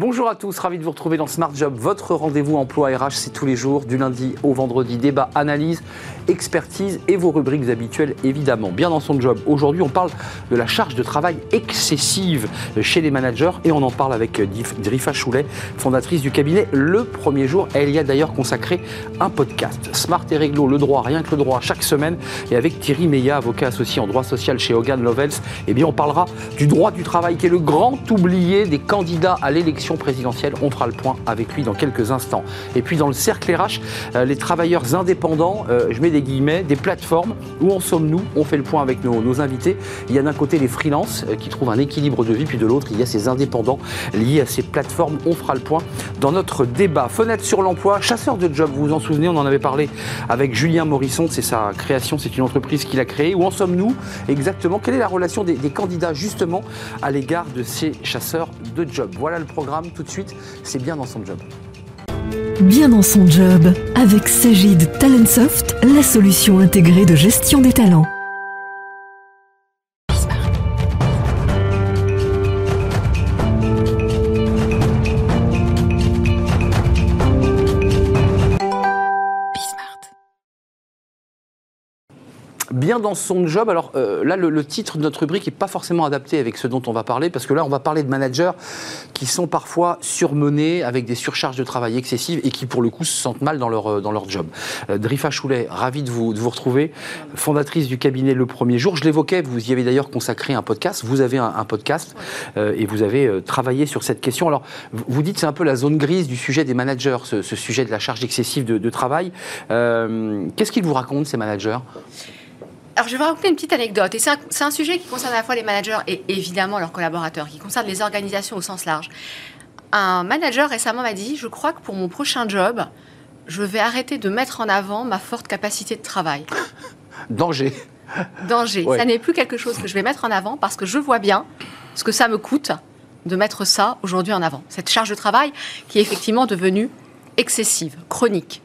Bonjour à tous, ravi de vous retrouver dans Smart Job, votre rendez-vous emploi RH, c'est tous les jours, du lundi au vendredi, débat, analyse, expertise et vos rubriques habituelles évidemment. Bien dans son job, aujourd'hui on parle de la charge de travail excessive chez les managers et on en parle avec Drifa Choulet, fondatrice du cabinet Le Premier Jour. Elle y a d'ailleurs consacré un podcast. Smart et Réglo, le droit, rien que le droit, chaque semaine. Et avec Thierry Meillat, avocat associé en droit social chez Hogan Lovells, eh bien on parlera du droit du travail qui est le grand oublié des candidats à l'élection présidentielle. On fera le point avec lui dans quelques instants. Et puis dans le cercle RH, euh, les travailleurs indépendants, euh, je mets des guillemets, des plateformes. Où en sommes-nous? On fait le point avec nos, invités. Il y a d'un côté les freelances euh, qui trouvent un équilibre de vie, puis de l'autre, il y a ces indépendants liés à ces plateformes. On fera le point dans notre débat. Fenêtre sur l'emploi, chasseur de job, vous vous en souvenez, on en avait parlé avec Julien Morisson, c'est sa création, c'est une entreprise qu'il a créée. Où en sommes-nous exactement? Quelle est la relation des, des candidats justement à l'égard de ces chasseurs de job? Voilà le programme tout de suite, c'est bien dans son job. Bien dans son job, avec Sagid Talentsoft, la solution intégrée de gestion des talents. Bien dans son job. Alors euh, là, le, titre de notre rubrique n'est pas forcément adapté avec ce dont on va parler, parce que là, on va parler de managers qui sont parfois surmenés avec des surcharges de travail excessives et qui, pour le coup, se sentent mal dans leur, euh, dans leur job. Euh, Drifa Choulet, ravi de vous, de vous retrouver, fondatrice du cabinet Le Premier Jour. Je l'évoquais, vous y avez d'ailleurs consacré un podcast. Vous avez un, podcast et vous avez travaillé sur cette question. Alors, vous dites c'est un peu la zone grise du sujet des managers, ce, sujet de la charge excessive de travail. Qu'est-ce qu'ils vous racontent, ces managers? Alors, je vais vous raconter une petite anecdote. Et c'est un, sujet qui concerne à la fois les managers et évidemment leurs collaborateurs, qui concerne les organisations au sens large. Un manager récemment m'a dit Je crois que pour mon prochain job, je vais arrêter de mettre en avant ma forte capacité de travail. Danger. Danger. Ça n'est plus quelque chose que je vais mettre en avant parce que je vois bien ce que ça me coûte de mettre ça aujourd'hui en avant. Cette charge de travail qui est effectivement devenue excessive, chronique.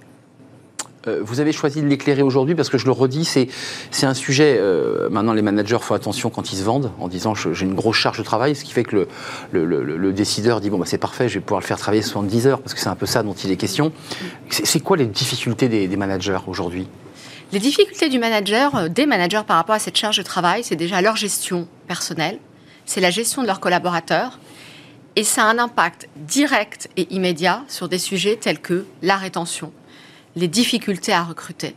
Euh, vous avez choisi de l'éclairer aujourd'hui parce que je le redis, c'est, un sujet. Euh, maintenant, les managers font attention quand ils se vendent en disant j'ai une grosse charge de travail, ce qui fait que le, décideur dit bon, bah, c'est parfait, je vais pouvoir le faire travailler 70 heures parce que c'est un peu ça dont il est question. C'est, quoi les difficultés des, managers aujourd'hui? Les difficultés du manager, euh, des managers par rapport à cette charge de travail, c'est déjà leur gestion personnelle, c'est la gestion de leurs collaborateurs. Et ça a un impact direct et immédiat sur des sujets tels que la rétention, les difficultés à recruter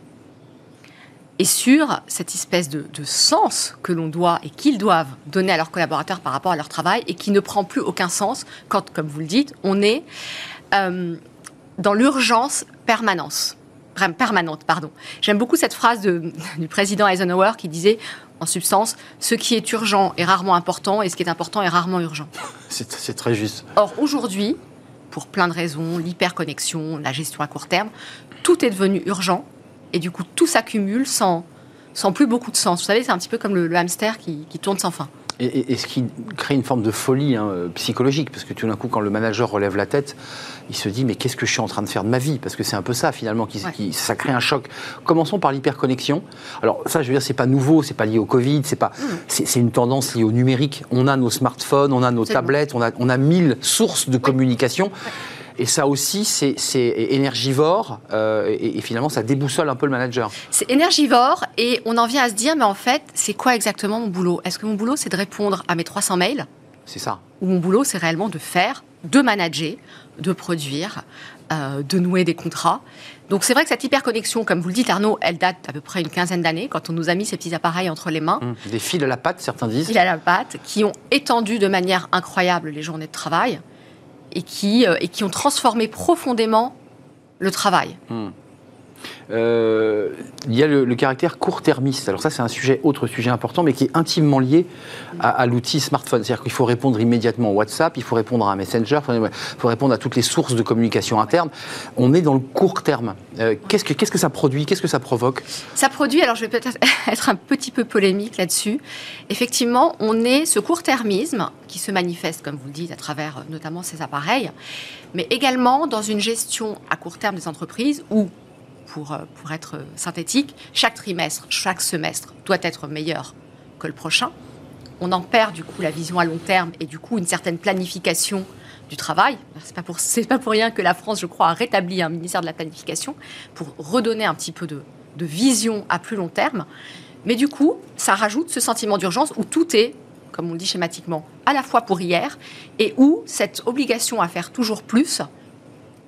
et sur cette espèce de, sens que l'on doit et qu'ils doivent donner à leurs collaborateurs par rapport à leur travail et qui ne prend plus aucun sens quand, comme vous le dites, on est euh, dans l'urgence permanence, permanente. Pardon. J'aime beaucoup cette phrase du président Eisenhower qui disait, en substance, ce qui est urgent est rarement important et ce qui est important est rarement urgent. C'est très juste. Or, aujourd'hui, pour plein de raisons, l'hyperconnexion, la gestion à court terme, tout est devenu urgent et du coup tout s'accumule sans, sans plus beaucoup de sens. Vous savez, c'est un petit peu comme le, hamster qui, tourne sans fin. Et, ce qui crée une forme de folie hein, psychologique, parce que tout d'un coup, quand le manager relève la tête, il se dit mais qu'est-ce que je suis en train de faire de ma vie? Parce que c'est un peu ça finalement, qui, ça crée un choc. Commençons par l'hyperconnexion. Alors ça, je veux dire, c'est pas nouveau, c'est pas lié au Covid, c'est pas, mm. c'est une tendance liée au numérique. On a nos smartphones, on a nos tablettes, on a, on a mille sources de communication. Et ça aussi, c'est énergivore euh, et, finalement, ça déboussole un peu le manager. C'est énergivore et on en vient à se dire, mais en fait, c'est quoi exactement mon boulot? Est-ce que mon boulot, c'est de répondre à mes 300 mails? C'est ça. Ou mon boulot, c'est réellement de faire, de manager, de produire, euh, de nouer des contrats? Donc c'est vrai que cette hyperconnexion, comme vous le dites Arnaud, elle date d'à peu près une quinzaine d'années, quand on nous a mis ces petits appareils entre les mains. Mmh. Des fils à la patte, certains disent. Des fils à la patte, qui ont étendu de manière incroyable les journées de travail et qui, euh, et qui ont transformé profondément le travail. Hmm. Euh, il y a le, caractère court-termiste. Alors ça, c'est un sujet, autre sujet important, mais qui est intimement lié à, l'outil smartphone. C'est-à-dire qu'il faut répondre immédiatement au WhatsApp, il faut répondre à un Messenger, il faut répondre à toutes les sources de communication interne. On est dans le court terme. Euh, qu'est-ce, que, qu'est-ce que ça produit? Qu'est-ce que ça provoque? Ça produit, alors je vais peut-être être un petit peu polémique là-dessus. Effectivement, on est ce court-termisme qui se manifeste, comme vous le dites, à travers notamment ces appareils, mais également dans une gestion à court terme des entreprises où pour, euh, pour être synthétique, chaque trimestre, chaque semestre doit être meilleur que le prochain. On en perd du coup la vision à long terme et du coup une certaine planification du travail. C'est pas pour pas pour rien que la France, je crois, a rétabli un ministère de la planification pour redonner un petit peu de, de vision à plus long terme. Mais du coup, ça rajoute ce sentiment d'urgence où tout est, comme on le dit schématiquement, à la fois pour hier et où cette obligation à faire toujours plus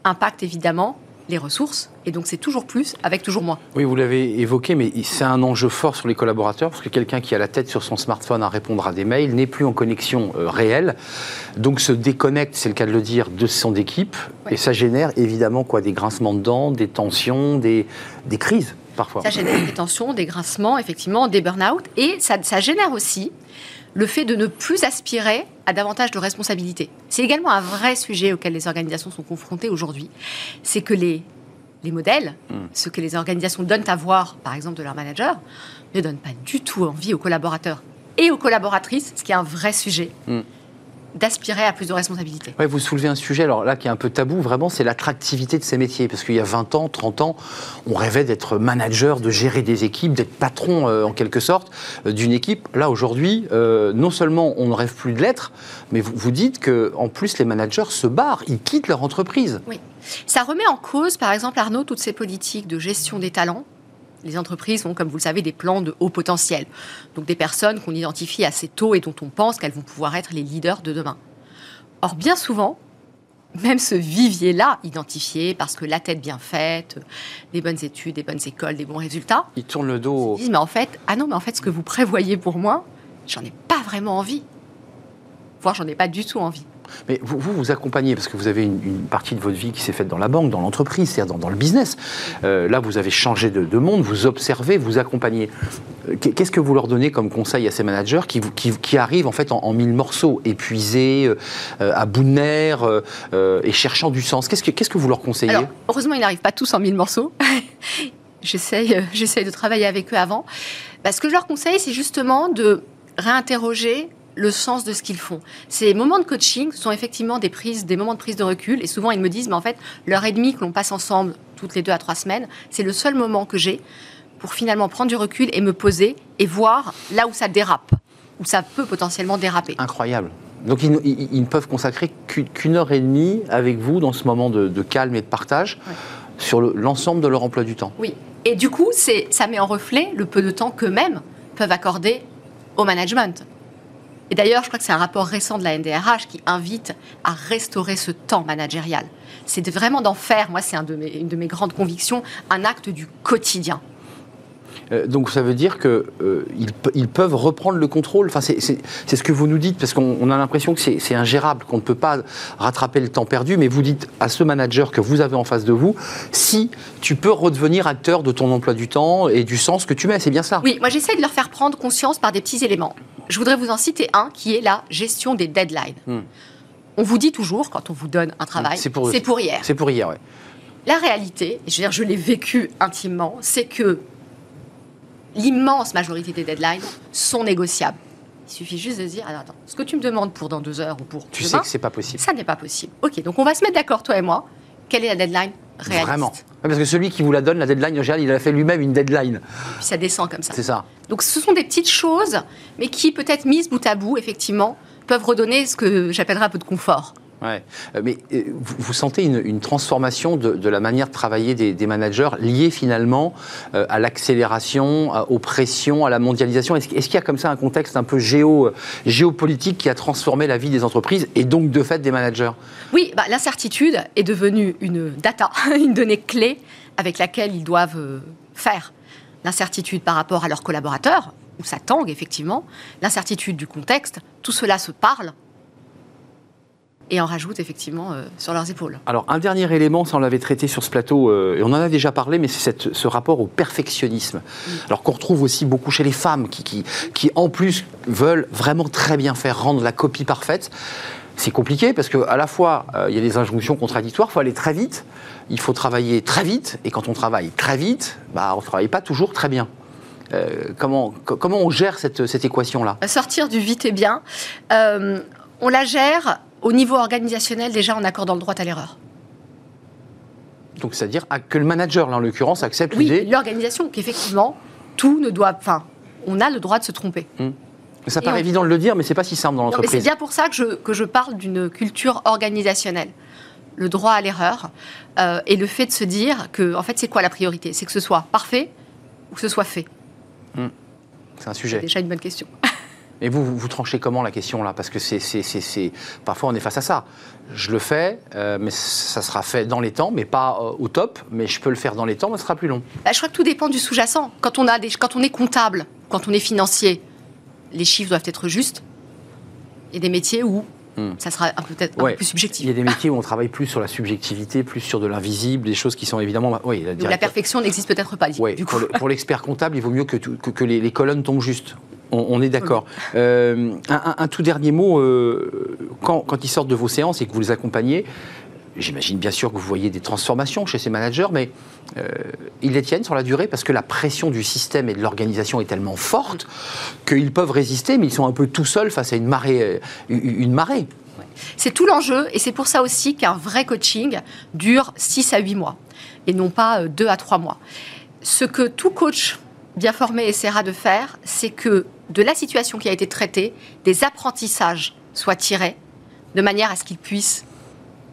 impacte évidemment les ressources, et donc c'est toujours plus avec toujours moins. Oui, vous l'avez évoqué, mais c'est un enjeu fort sur les collaborateurs, parce que quelqu'un qui a la tête sur son smartphone à répondre à des mails n'est plus en connexion euh, réelle, donc se déconnecte, c'est le cas de le dire, de son équipe, Ouais. et ça génère évidemment quoi, des grincements de dents, des tensions, des, des crises parfois. Ça génère des tensions, des grincements, effectivement, des burn-out, et ça, ça génère aussi le fait de ne plus aspirer à davantage de responsabilités. C'est également un vrai sujet auquel les organisations sont confrontées aujourd'hui. C'est que les, les modèles, ce que les organisations donnent à voir, par exemple, de leurs managers, ne donnent pas du tout envie aux collaborateurs et aux collaboratrices, ce qui est un vrai sujet, Mm. D'aspirer à plus de responsabilités. Ouais, vous soulevez un sujet, alors là, qui est un peu tabou, vraiment, c'est l'attractivité de ces métiers. Parce qu'il y a 20 ans, 30 ans, on rêvait d'être manager, de gérer des équipes, d'être patron, euh, en quelque sorte, euh, d'une équipe. Là, aujourd'hui, euh, non seulement on ne rêve plus de l'être, mais vous, vous dites que en plus, les managers se barrent, ils quittent leur entreprise. Oui. Ça remet en cause, par exemple, Arnaud, toutes ces politiques de gestion des talents. Les entreprises ont, comme vous le savez, des plans de haut potentiel. Donc des personnes qu'on identifie assez tôt et dont on pense qu'elles vont pouvoir être les leaders de demain. Or, bien souvent, même ce vivier-là, identifié parce que la tête bien faite, des bonnes études, des bonnes écoles, des bons résultats, Ils tournent le dos. ils disent, mais en fait, ah non, mais en fait, ce que vous prévoyez pour moi, j'en ai pas vraiment envie. Voire, j'en ai pas du tout envie. Mais vous, vous, accompagnez, parce que vous avez une, partie de votre vie qui s'est faite dans la banque, dans l'entreprise, c'est-à-dire dans, le business. Euh, là, vous avez changé de, de monde, vous observez, vous accompagnez. Euh, qu'est- Qu'est-ce que vous leur donnez comme conseil à ces managers qui, arrivent en fait en, mille morceaux, épuisés, euh, à bout de nerfs et cherchant du sens? Qu'est-ce que, vous leur conseillez? Heureusement, ils n'arrivent pas tous en mille morceaux. J'essaye, j'essaye de travailler avec eux avant. Bah, ce que je leur conseille, c'est justement de réinterroger le sens de ce qu'ils font. Ces moments de coaching sont effectivement des prises, des moments de prise de recul. Et souvent, ils me disent, mais en fait, l'heure et demie que l'on passe ensemble, toutes les deux à trois semaines, c'est le seul moment que j'ai pour finalement prendre du recul et me poser et voir là où ça dérape, où ça peut potentiellement déraper. Incroyable. Donc ils, ne- ils- ils ne peuvent consacrer qu'une heure et demie avec vous dans ce moment de, de calme et de partage sur le- l'ensemble de leur emploi du temps. Oui. Et du coup, ça met en reflet le peu de temps qu'eux-mêmes peuvent accorder au management. Et d'ailleurs, je crois que c'est un rapport récent de la NDRH qui invite à restaurer ce temps managérial. C'est vraiment d'en faire, moi c'est une de mes grandes convictions, un acte du quotidien. Euh, donc ça veut dire qu'ils ils peuvent reprendre le contrôle. Enfin, c'est ce que vous nous dites, parce qu'on on a l'impression que c'est ingérable, qu'on ne peut pas rattraper le temps perdu, mais vous dites à ce manager que vous avez en face de vous, si tu peux redevenir acteur de ton emploi du temps et du sens que tu mets, c'est bien ça Oui, moi j'essaie de leur faire prendre conscience par des petits éléments. Je voudrais vous en citer un qui est la gestion des deadlines. Hmm. On vous dit toujours, quand on vous donne un travail, C'est pour- hier. C'est pour hier, ouais. La réalité, et je veux dire, je l'ai vécu intimement, c'est que l'immense majorité des deadlines sont négociables. Il suffit juste de dire, alors attends, ce que tu me demandes pour dans deux heures ou pour Tu demain, sais que c'est pas possible. ça n'est pas possible. Ok, donc on va se mettre d'accord, toi et moi. Quelle est la deadline réaliste Vraiment. Parce que celui qui vous la donne, la deadline, en général, il a fait lui-même une deadline. Puis ça descend comme ça. C'est ça. Donc ce sont des petites choses, mais qui peut-être mises bout à bout, effectivement, peuvent redonner ce que j'appellerais un peu de confort. Ouais. Euh, Mais euh, vous, sentez une, transformation de, la manière de travailler des, managers liée finalement euh, à l'accélération, aux pressions, à la mondialisation? Est-ce qu'il y a comme ça un contexte un peu géo, géopolitique qui a transformé la vie des entreprises et donc de fait des managers? Oui, bah, l'incertitude est devenue une data, une donnée clé avec laquelle ils doivent faire. L'incertitude par rapport à leurs collaborateurs, où ça tangue effectivement, l'incertitude du contexte, tout cela se parle et en rajoute effectivement euh, sur leurs épaules. Alors, un dernier élément, ça on l'avait traité sur ce plateau, euh, et on en a déjà parlé, mais c'est ce rapport au perfectionnisme. Alors qu'on retrouve aussi beaucoup chez les femmes, qui, qui, qui, en plus veulent vraiment très bien faire, rendre la copie parfaite. C'est compliqué parce qu'à la fois, euh, il y a des injonctions contradictoires, il faut aller très vite, il faut travailler très vite, et quand on travaille très vite, bah, on ne travaille pas toujours très bien. Euh, comment, co- comment on gère cette, cette équation-là? À sortir du vite et bien, euh, on la gère au niveau organisationnel déjà en accordant le droit à l'erreur. Donc, c'est-à-dire que le manager, là en l'occurrence, accepte Oui, l'idée l'organisation, qu'effectivement, tout ne doit. Enfin, on a le droit de se tromper. Hmm. Ça paraît évident de le dire, mais c'est pas si simple dans l'entreprise. C'est bien pour ça que je, que je parle d'une culture organisationnelle. Le droit à l'erreur euh, et le fait de se dire que, en fait, c'est quoi la priorité? C'est que ce soit parfait ou que ce soit fait. Hmm. C'est un sujet. C'est déjà une bonne question. Mais vous, vous, tranchez comment la question là? Parce que c'est, parfois on est face à ça. Je le fais, euh, mais ça sera fait dans les temps, mais pas euh, au top. Mais je peux le faire dans les temps, mais ce sera plus long. Bah, je crois que tout dépend du sous-jacent. Quand on a des, quand on est comptable, quand on est financier, les chiffres doivent être justes. Il y a des métiers où hmm. ça sera peut-être un peu plus subjectif. Il y a des métiers où on travaille plus sur la subjectivité, plus sur de l'invisible, des choses qui sont évidemment. Oui, la, la perfection n'existe peut-être pas. Oui, pour l'expert comptable, il vaut mieux que, que, les, les, colonnes tombent justes. On, est d'accord. Euh, un, tout dernier mot, euh, quand, ils sortent de vos séances et que vous les accompagnez, j'imagine bien sûr que vous voyez des transformations chez ces managers, mais euh, ils les tiennent sur la durée parce que la pression du système et de l'organisation est tellement forte qu'ils peuvent résister, mais ils sont un peu tout seuls face à une marée. Une marée. C'est tout l'enjeu et c'est pour ça aussi qu'un vrai coaching dure 6 à 8 mois et non pas 2 à 3 mois. Ce que tout coach bien formé essaiera de faire, c'est que de la situation qui a été traitée, des apprentissages soient tirés de manière à ce qu'ils puissent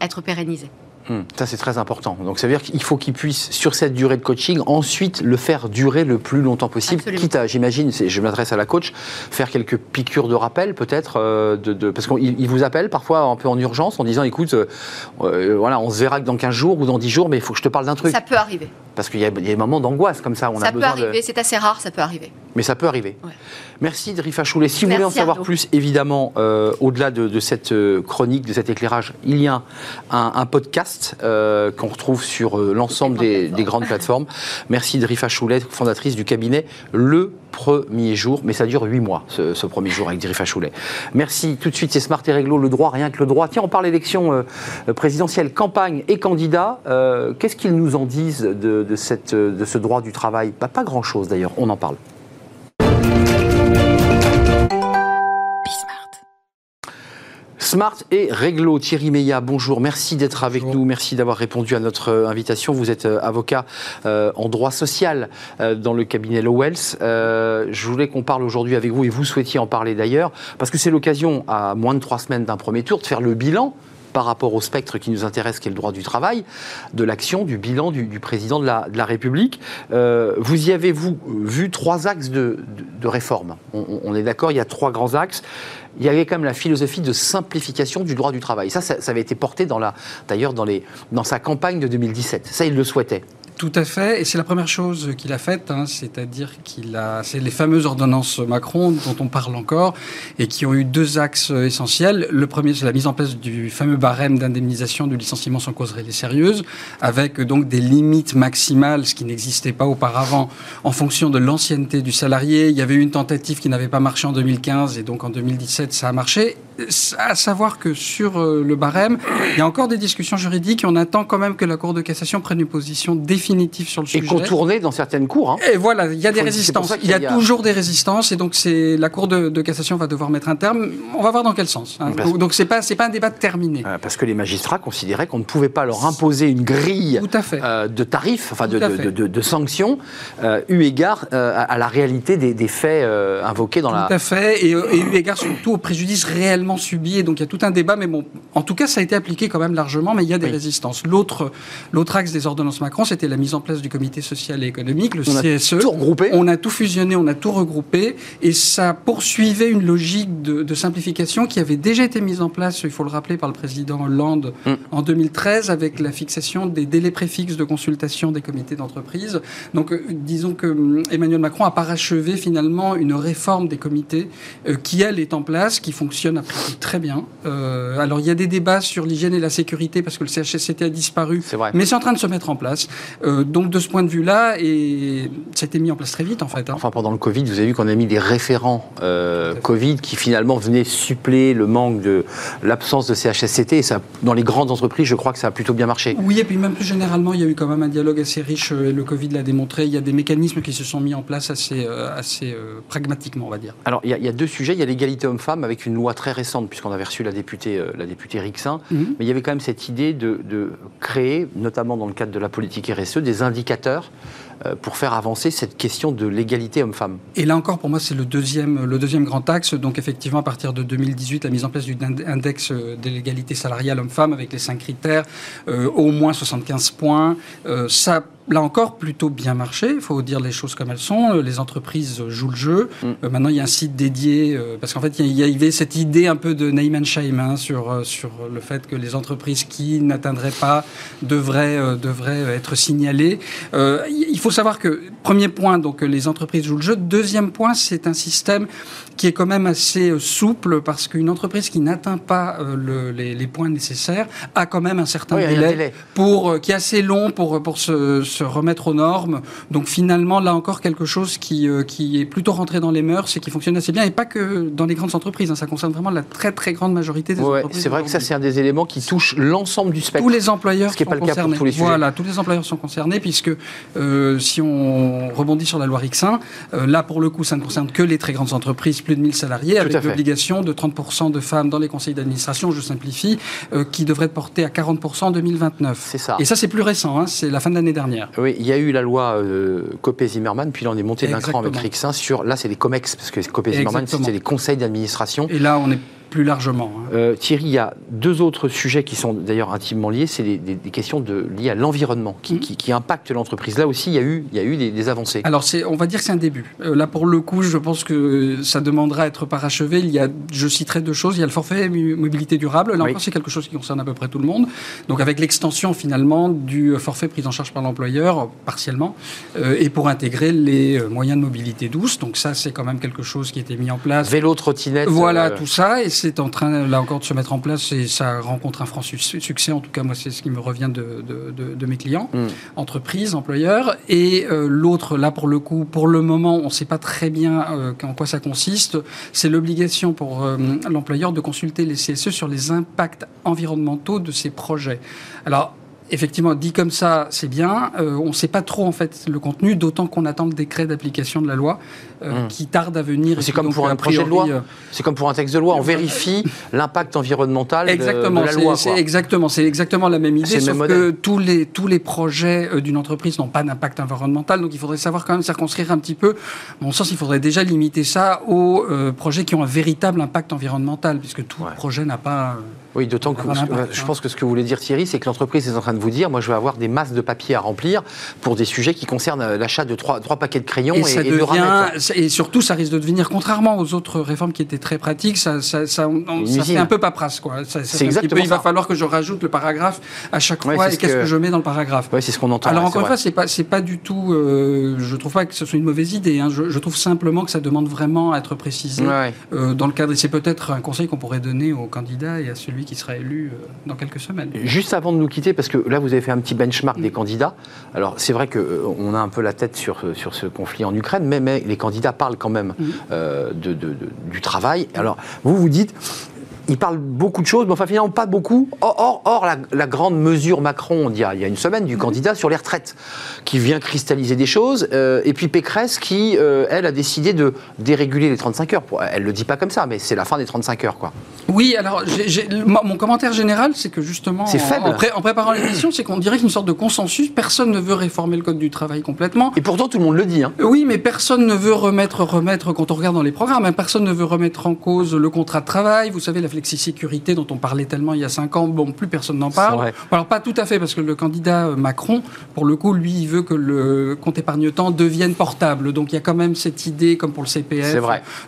être pérennisés. Hmm. ça, c'est très important. Donc, ça veut dire qu'il faut qu'ils puissent, sur cette durée de coaching, ensuite le faire durer le plus longtemps possible. Quitte à, j'imagine, je m'adresse à la coach, faire quelques piqûres de rappel, peut-être, euh, de, parce qu'il vous appelle parfois un peu en urgence en disant écoute, euh, euh, voilà, on se verra que dans 15 jours ou dans 10 jours, mais il faut que je te parle d'un truc. Ça peut arriver. Parce qu'il y, a des moments d'angoisse comme ça. On ça peut arriver, c'est assez rare, ça peut arriver. Mais ça peut arriver. Merci Drifa Choulet. Si vous voulez en savoir plus, évidemment, euh, au-delà de, cette euh, chronique, de cet éclairage, il y a un, podcast euh, qu'on retrouve sur l'ensemble des, grandes plateformes. Merci Drifa Choulet, fondatrice du cabinet Le Premier Jour. Mais ça dure huit mois, ce, premier jour avec Drifa Choulet. Merci. Tout de suite, c'est Smart et Réglo, le droit, rien que le droit. Tiens, on parle élection présidentielle, campagne et candidat. Qu'est-ce qu'ils nous en disent de, de ce droit du travail? Pas grand-chose d'ailleurs, on en parle. Smart et Réglo, Thierry Meillat, bonjour, merci d'être avec nous, merci d'avoir répondu à notre euh, invitation. Vous êtes euh, avocat euh, en droit social dans le cabinet Lowells. je voulais qu'on parle aujourd'hui avec vous, et vous souhaitiez en parler d'ailleurs, parce que c'est l'occasion, à moins de trois semaines d'un premier tour, de faire le bilan par rapport au spectre qui nous intéresse, qui est le droit du travail, de l'action, du bilan du, président de la, République. Euh, vous y avez, vous, vu trois axes de, réforme on, est d'accord, il y a trois grands axes. Il y avait quand même la philosophie de simplification du droit du travail. Ça, ça, avait été porté d'ailleurs dans, dans sa campagne de 2017. Ça, il le souhaitait. Tout à fait, et c'est la première chose qu'il a faite, hein, c'est-à-dire qu'il a, c'est les fameuses ordonnances Macron dont on parle encore et qui ont eu deux axes essentiels. Le premier, c'est la mise en place du fameux barème d'indemnisation du licenciement sans cause réelle et sérieuse, avec donc des limites maximales, ce qui n'existait pas auparavant, en fonction de l'ancienneté du salarié. Il y avait eu une tentative qui n'avait pas marché en 2015 et donc en 2017 ça a marché. À savoir que sur euh, le barème, il y a encore des discussions juridiques et on attend quand même que la Cour de cassation prenne une position définitive sur le sujet. Et contourné dans certaines cours. Hein. Et voilà, il y a des résistances. Il y a, toujours des résistances, et donc c'est la Cour de, cassation va devoir mettre un terme. On va voir dans quel sens. Hein. Donc c'est pas c'est pas un débat terminé. Euh, parce que les magistrats considéraient qu'on ne pouvait pas leur imposer une grille euh, de tarifs, enfin de, de, sanctions, euh, eu égard à la réalité des, faits invoqués dans la. Tout à fait, et, eu égard surtout au préjudice réellement subi. Et donc il y a tout un débat, mais bon, en tout cas ça a été appliqué quand même largement, mais il y a des résistances. L'autre l'autre axe des ordonnances Macron, c'était la mise en place du comité social et économique, le CSE. A tout regroupé. On a tout fusionné, on a tout regroupé, et ça poursuivait une logique de, simplification qui avait déjà été mise en place, il faut le rappeler, par le président Hollande mm. en 2013, avec la fixation des délais préfixes de consultation des comités d'entreprise. Donc, euh, disons que hum, Emmanuel Macron a parachevé finalement une réforme des comités euh, qui, elle, est en place, qui fonctionne après très bien. Euh, alors, il y a des débats sur l'hygiène et la sécurité parce que le CHSCT a disparu, mais c'est en train de se mettre en place. Euh, donc de ce point de vue-là, et ça a été mis en place très vite en fait. Hein. Enfin pendant le Covid, vous avez vu qu'on a mis des référents euh, Covid qui finalement venaient suppléer le manque de l'absence de CHSCT. Et ça, dans les grandes entreprises, je crois que ça a plutôt bien marché. Oui, et puis même plus généralement, il y a eu quand même un dialogue assez riche. Et le Covid l'a démontré. Il y a des mécanismes qui se sont mis en place assez, assez pragmatiquement, on va dire. Alors il y, a, deux sujets. Il y a l'égalité homme-femme avec une loi très récente puisqu'on avait reçu la députée, la députée Rixin. Mhm. Mais il y avait quand même cette idée de, de créer, notamment dans le cadre de la politique RSE, des indicateurs euh, pour faire avancer cette question de l'égalité homme-femme Et là encore, pour moi, c'est le deuxième, le deuxième grand axe. Donc effectivement, à partir de 2018, la mise en place du index de l'égalité salariale homme-femme avec les cinq critères, au moins 75 points. ça là encore, plutôt bien marché. Il faut dire les choses comme elles sont. Les entreprises jouent le jeu. Mm. Euh, maintenant, il y a un site dédié, euh, parce qu'en fait, il y, avait cette idée un peu de shame hein, sur, euh, sur le fait que les entreprises qui n'atteindraient pas devraient, devraient être signalées. il faut savoir que, premier point, donc les entreprises jouent le jeu. Deuxième point, c'est un système qui est quand même assez souple, parce qu'une entreprise qui n'atteint pas les, points nécessaires a quand même un certain délai, Pour, qui est assez long pour, pour se se remettre aux normes. Donc finalement, là encore, quelque chose qui, euh, qui est plutôt rentré dans les mœurs et qui fonctionne assez bien, et pas que dans les grandes entreprises. Hein. ça concerne vraiment la très très grande majorité des entreprises. C'est vrai que ça, c'est un des éléments qui touche l'ensemble du spectre. Tous les employeurs ce qui sont pas concernés. Le cas pour tous les sujets. Voilà, tous les employeurs sont concernés, puisque euh, si on rebondit sur la loi Rixin, euh, là pour le coup, ça ne concerne que les très grandes entreprises, plus de 1000 salariés, avec l'obligation de 30% de femmes dans les conseils d'administration, je simplifie, qui devrait être portée à 40% en 2029. C'est ça. Et ça, c'est plus récent, hein, c'est la fin de l'année dernière. Oui, il y a eu la loi euh, Copé-Zimmermann, puis là on est monté d'un cran avec Rixin sur, là c'est les COMEX, parce que Copé-Zimmermann c'était les conseils d'administration. Et là on est plus largement. Hein. Euh, Thierry, il y a deux autres sujets qui sont d'ailleurs intimement liés. C'est des, questions de, liées à l'environnement qui, mmh. impactent l'entreprise. Là aussi, il y a eu, il y a eu des, avancées. Alors, on va dire que c'est un début. Euh, là, pour le coup, je pense que ça demandera à être parachevé. Il y a, je citerai deux choses. Il y a le forfait mobilité durable. Là encore, c'est quelque chose qui concerne à peu près tout le monde. Donc, avec l'extension finalement du forfait pris en charge par l'employeur, partiellement, euh, et pour intégrer les moyens de mobilité douce. Donc, ça, c'est quand même quelque chose qui a été mis en place. Vélo, trottinette. Voilà, tout ça. Et c'est en train, là encore, de se mettre en place et ça rencontre un franc succès. En tout cas, moi, c'est ce qui me revient de, de, mes clients, mm. entreprises, employeurs. Et euh, l'autre, là, pour le coup, pour le moment, on ne sait pas très bien euh, en quoi ça consiste. C'est l'obligation pour euh, l'employeur de consulter les CSE sur les impacts environnementaux de ses projets. Alors, Effectivement, dit comme ça, c'est bien. Euh, on ne sait pas trop en fait le contenu, d'autant qu'on attend le décret d'application de la loi euh, hmm. qui tarde à venir. C'est comme pour un projet de loi. Euh, c'est comme pour un texte de loi. On vérifie l'impact environnemental exactement, de, la loi. C'est exactement, c'est exactement la même idée. Sauf que tous les tous les projets d'une entreprise n'ont pas d'impact environnemental, donc il faudrait savoir quand même circonscrire un petit peu. Dans mon sens, il faudrait déjà limiter ça aux projets qui ont un véritable impact environnemental, puisque tout projet n'a pas. Oui, d'autant que je pense que ce que vous voulez dire Thierry, c'est que l'entreprise est en train de vous dire, moi je vais avoir des masses de papier à remplir pour des sujets qui concernent euh, l'achat de trois, trois paquets de crayons et, et, de Et surtout, ça risque de devenir, contrairement aux autres réformes qui étaient très pratiques, ça, ça, ça, fait un peu paperasse. Quoi. c'est exactement Il va falloir que je rajoute le paragraphe à chaque fois et qu'est-ce que... je mets dans le paragraphe. Oui, c'est ce qu'on entend. Alors encore une fois, c'est pas, pas du tout, euh, je trouve pas que ce soit une mauvaise idée. Hein. Je, trouve simplement que ça demande vraiment à être précisé euh, dans le cadre. Et c'est peut-être un conseil qu'on pourrait donner aux candidats et à celui qui sera élu dans quelques semaines. Juste avant de nous quitter, parce que là, vous avez fait un petit benchmark des candidats. Alors, c'est vrai qu'on euh, a un peu la tête sur, euh, sur ce conflit en Ukraine, mais, mais les candidats parlent quand même euh, de, du travail. Alors, vous vous dites, il parle beaucoup de choses, mais enfin finalement pas beaucoup. Or, or, la, grande mesure Macron, il y, a, il y a une semaine, du candidat sur les retraites, qui vient cristalliser des choses, euh, et puis Pécresse qui, euh, elle, a décidé de déréguler les 35 heures. Elle le dit pas comme ça, mais c'est la fin des 35 heures, quoi. Oui, alors mon commentaire général, c'est que justement, c'est faible. En, préparant l'émission, c'est qu'on dirait qu'une sorte de consensus, personne ne veut réformer le code du travail complètement. Et pourtant, tout le monde le dit. Hein. Oui, mais personne ne veut remettre, remettre, quand on regarde dans les programmes, hein, personne ne veut remettre en cause le contrat de travail. Vous savez, la flexi-sécurité dont on parlait tellement il y a cinq ans, bon, plus personne n'en parle. Alors pas tout à fait, parce que le candidat euh, Macron, pour le coup, lui, il veut que le compte épargne-temps devienne portable. Donc il y a quand même cette idée, comme pour le CPF,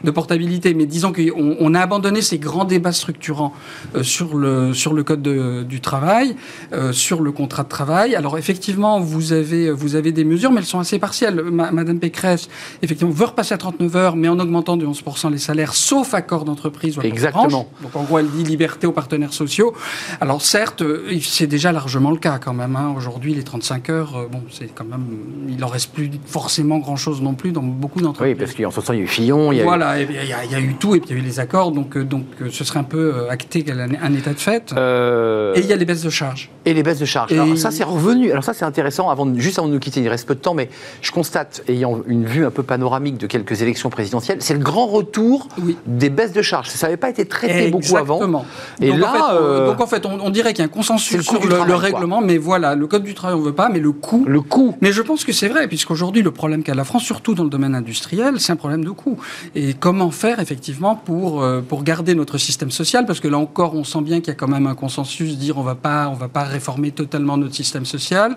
de portabilité. Mais disons qu'on on a abandonné ces grands débats structurants euh, sur, le, sur le code du travail, euh, sur le contrat de travail. Alors effectivement, vous avez, vous avez des mesures, mais elles sont assez partielles. Madame Pécresse, effectivement, veut repasser à 39 heures, mais en augmentant de 11% les salaires, sauf accord d'entreprise ou Exactement. Donc en gros, elle dit liberté aux partenaires sociaux. Alors certes, euh, c'est déjà largement le cas quand même. Hein. Aujourd'hui, les 35 heures, euh, bon, c'est quand même, il en reste plus forcément grand-chose non plus dans beaucoup d'entreprises. Oui, parce qu'en ce temps, il y a eu Fillon, il y a voilà, il y, a eu tout et puis il y a eu les accords, donc euh, donc ce serait un peu acté un, un état de fait. Et il y a les baisses de charges. Et les baisses de charges. Et- Alors ça, c'est revenu. Alors ça, c'est intéressant. Avant, juste avant de nous quitter, il reste peu de temps, mais je constate, ayant une vue un peu panoramique de quelques élections présidentielles, c'est le grand retour Oui. des baisses de charges. Ça n'avait pas été traité beaucoup avant. Exactement. Et donc, là, en fait, on- euh, donc en fait, on, on dirait qu'il y a un consensus sur le, travail, le quoi. règlement, mais voilà, le code du travail on veut pas, mais le coût. Le coût. Mais je pense que c'est vrai, puisqu'aujourd'hui, le problème qu'a la France, surtout dans le domaine industriel, c'est un problème de coût. Et comment faire, effectivement, pour, euh, pour garder notre système social? Parce que là encore, on sent bien qu'il y a quand même un consensus, dire on va pas, on va pas réformer totalement notre système social,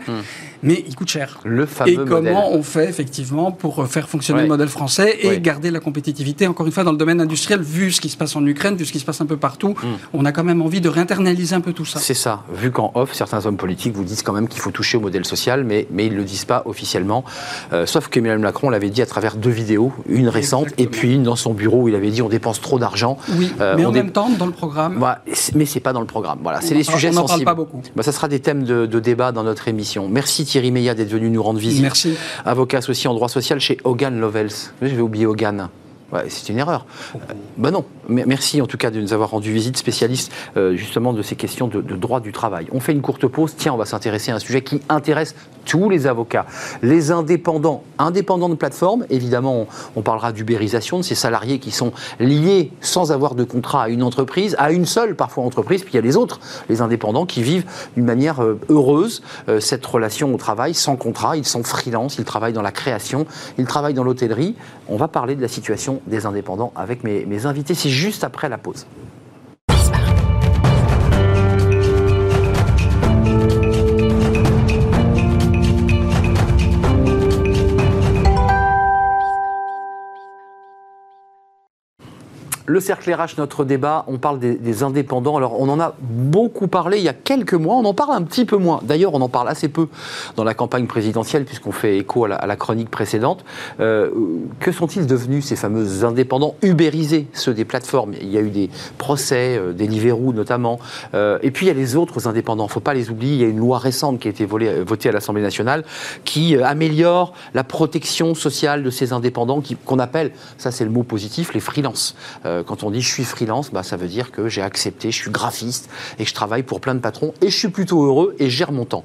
mais il coûte cher. Le fameux Et comment modèle. on fait, effectivement, pour faire fonctionner Ouais. le modèle français et Ouais. garder la compétitivité, encore une fois, dans le domaine industriel, vu ce qui se passe en Ukraine, vu ce qui se passe un peu partout, on a quand même envie de réinternaliser un peu tout ça. C'est ça. Vu qu'en off, certains hommes politiques vous disent quand même qu'il faut toucher au modèle social, mais, mais ils ne le disent pas officiellement. Euh, sauf qu'Emmanuel Macron l'avait dit à travers deux vidéos, une récente et puis une dans son bureau où il avait dit on dépense trop d'argent. Oui, Euh, mais on en dé- même temps, dans le programme, c'est- mais c'est pas dans le programme. Voilà, c'est On les sujets on n'en parle sensibles. pas beaucoup. Bah, ça sera des thèmes de, de débat dans notre émission. Merci Thierry Meillat d'être venu nous rendre visite. Merci. Avocat associé en droit social chez Hogan Lovells. Je vais oublier Hogan. C'est une erreur. Bah non. Merci en tout cas de nous avoir rendu visite, spécialiste euh, justement de ces questions de, droit du travail. On fait une courte pause. Tiens, on va s'intéresser à un sujet qui intéresse tous les avocats. Les indépendants. Indépendants de plateforme, évidemment, on, on parlera d'ubérisation, de ces salariés qui sont liés sans avoir de contrat à une entreprise, à une seule parfois entreprise, puis il y a les autres, les indépendants qui vivent d'une manière euh, heureuse euh, cette relation au travail, sans contrat, ils sont freelance, ils travaillent dans la création, ils travaillent dans l'hôtellerie. On va parler de la situation des indépendants avec mes, invités, c'est juste après la pause. Le cercle RH, notre débat, on parle des, indépendants. Alors, on en a beaucoup parlé il y a quelques mois, on en parle un petit peu moins. D'ailleurs, on en parle assez peu dans la campagne présidentielle, puisqu'on fait écho à la, chronique précédente. Euh, que sont-ils devenus, ces fameux indépendants ubérisés, ceux des plateformes? Il y a eu des procès, euh, des Deliveroo notamment. Euh, et puis, il y a les autres indépendants, il ne faut pas les oublier. Il y a une loi récente qui a été euh, votée à l'Assemblée nationale qui améliore la protection sociale de ces indépendants qu'on appelle, ça c'est le mot positif, les freelances. Quand on dit je suis freelance, bah, ça veut dire que j'ai accepté, je suis graphiste et je travaille pour plein de patrons et je suis plutôt heureux et gère mon temps.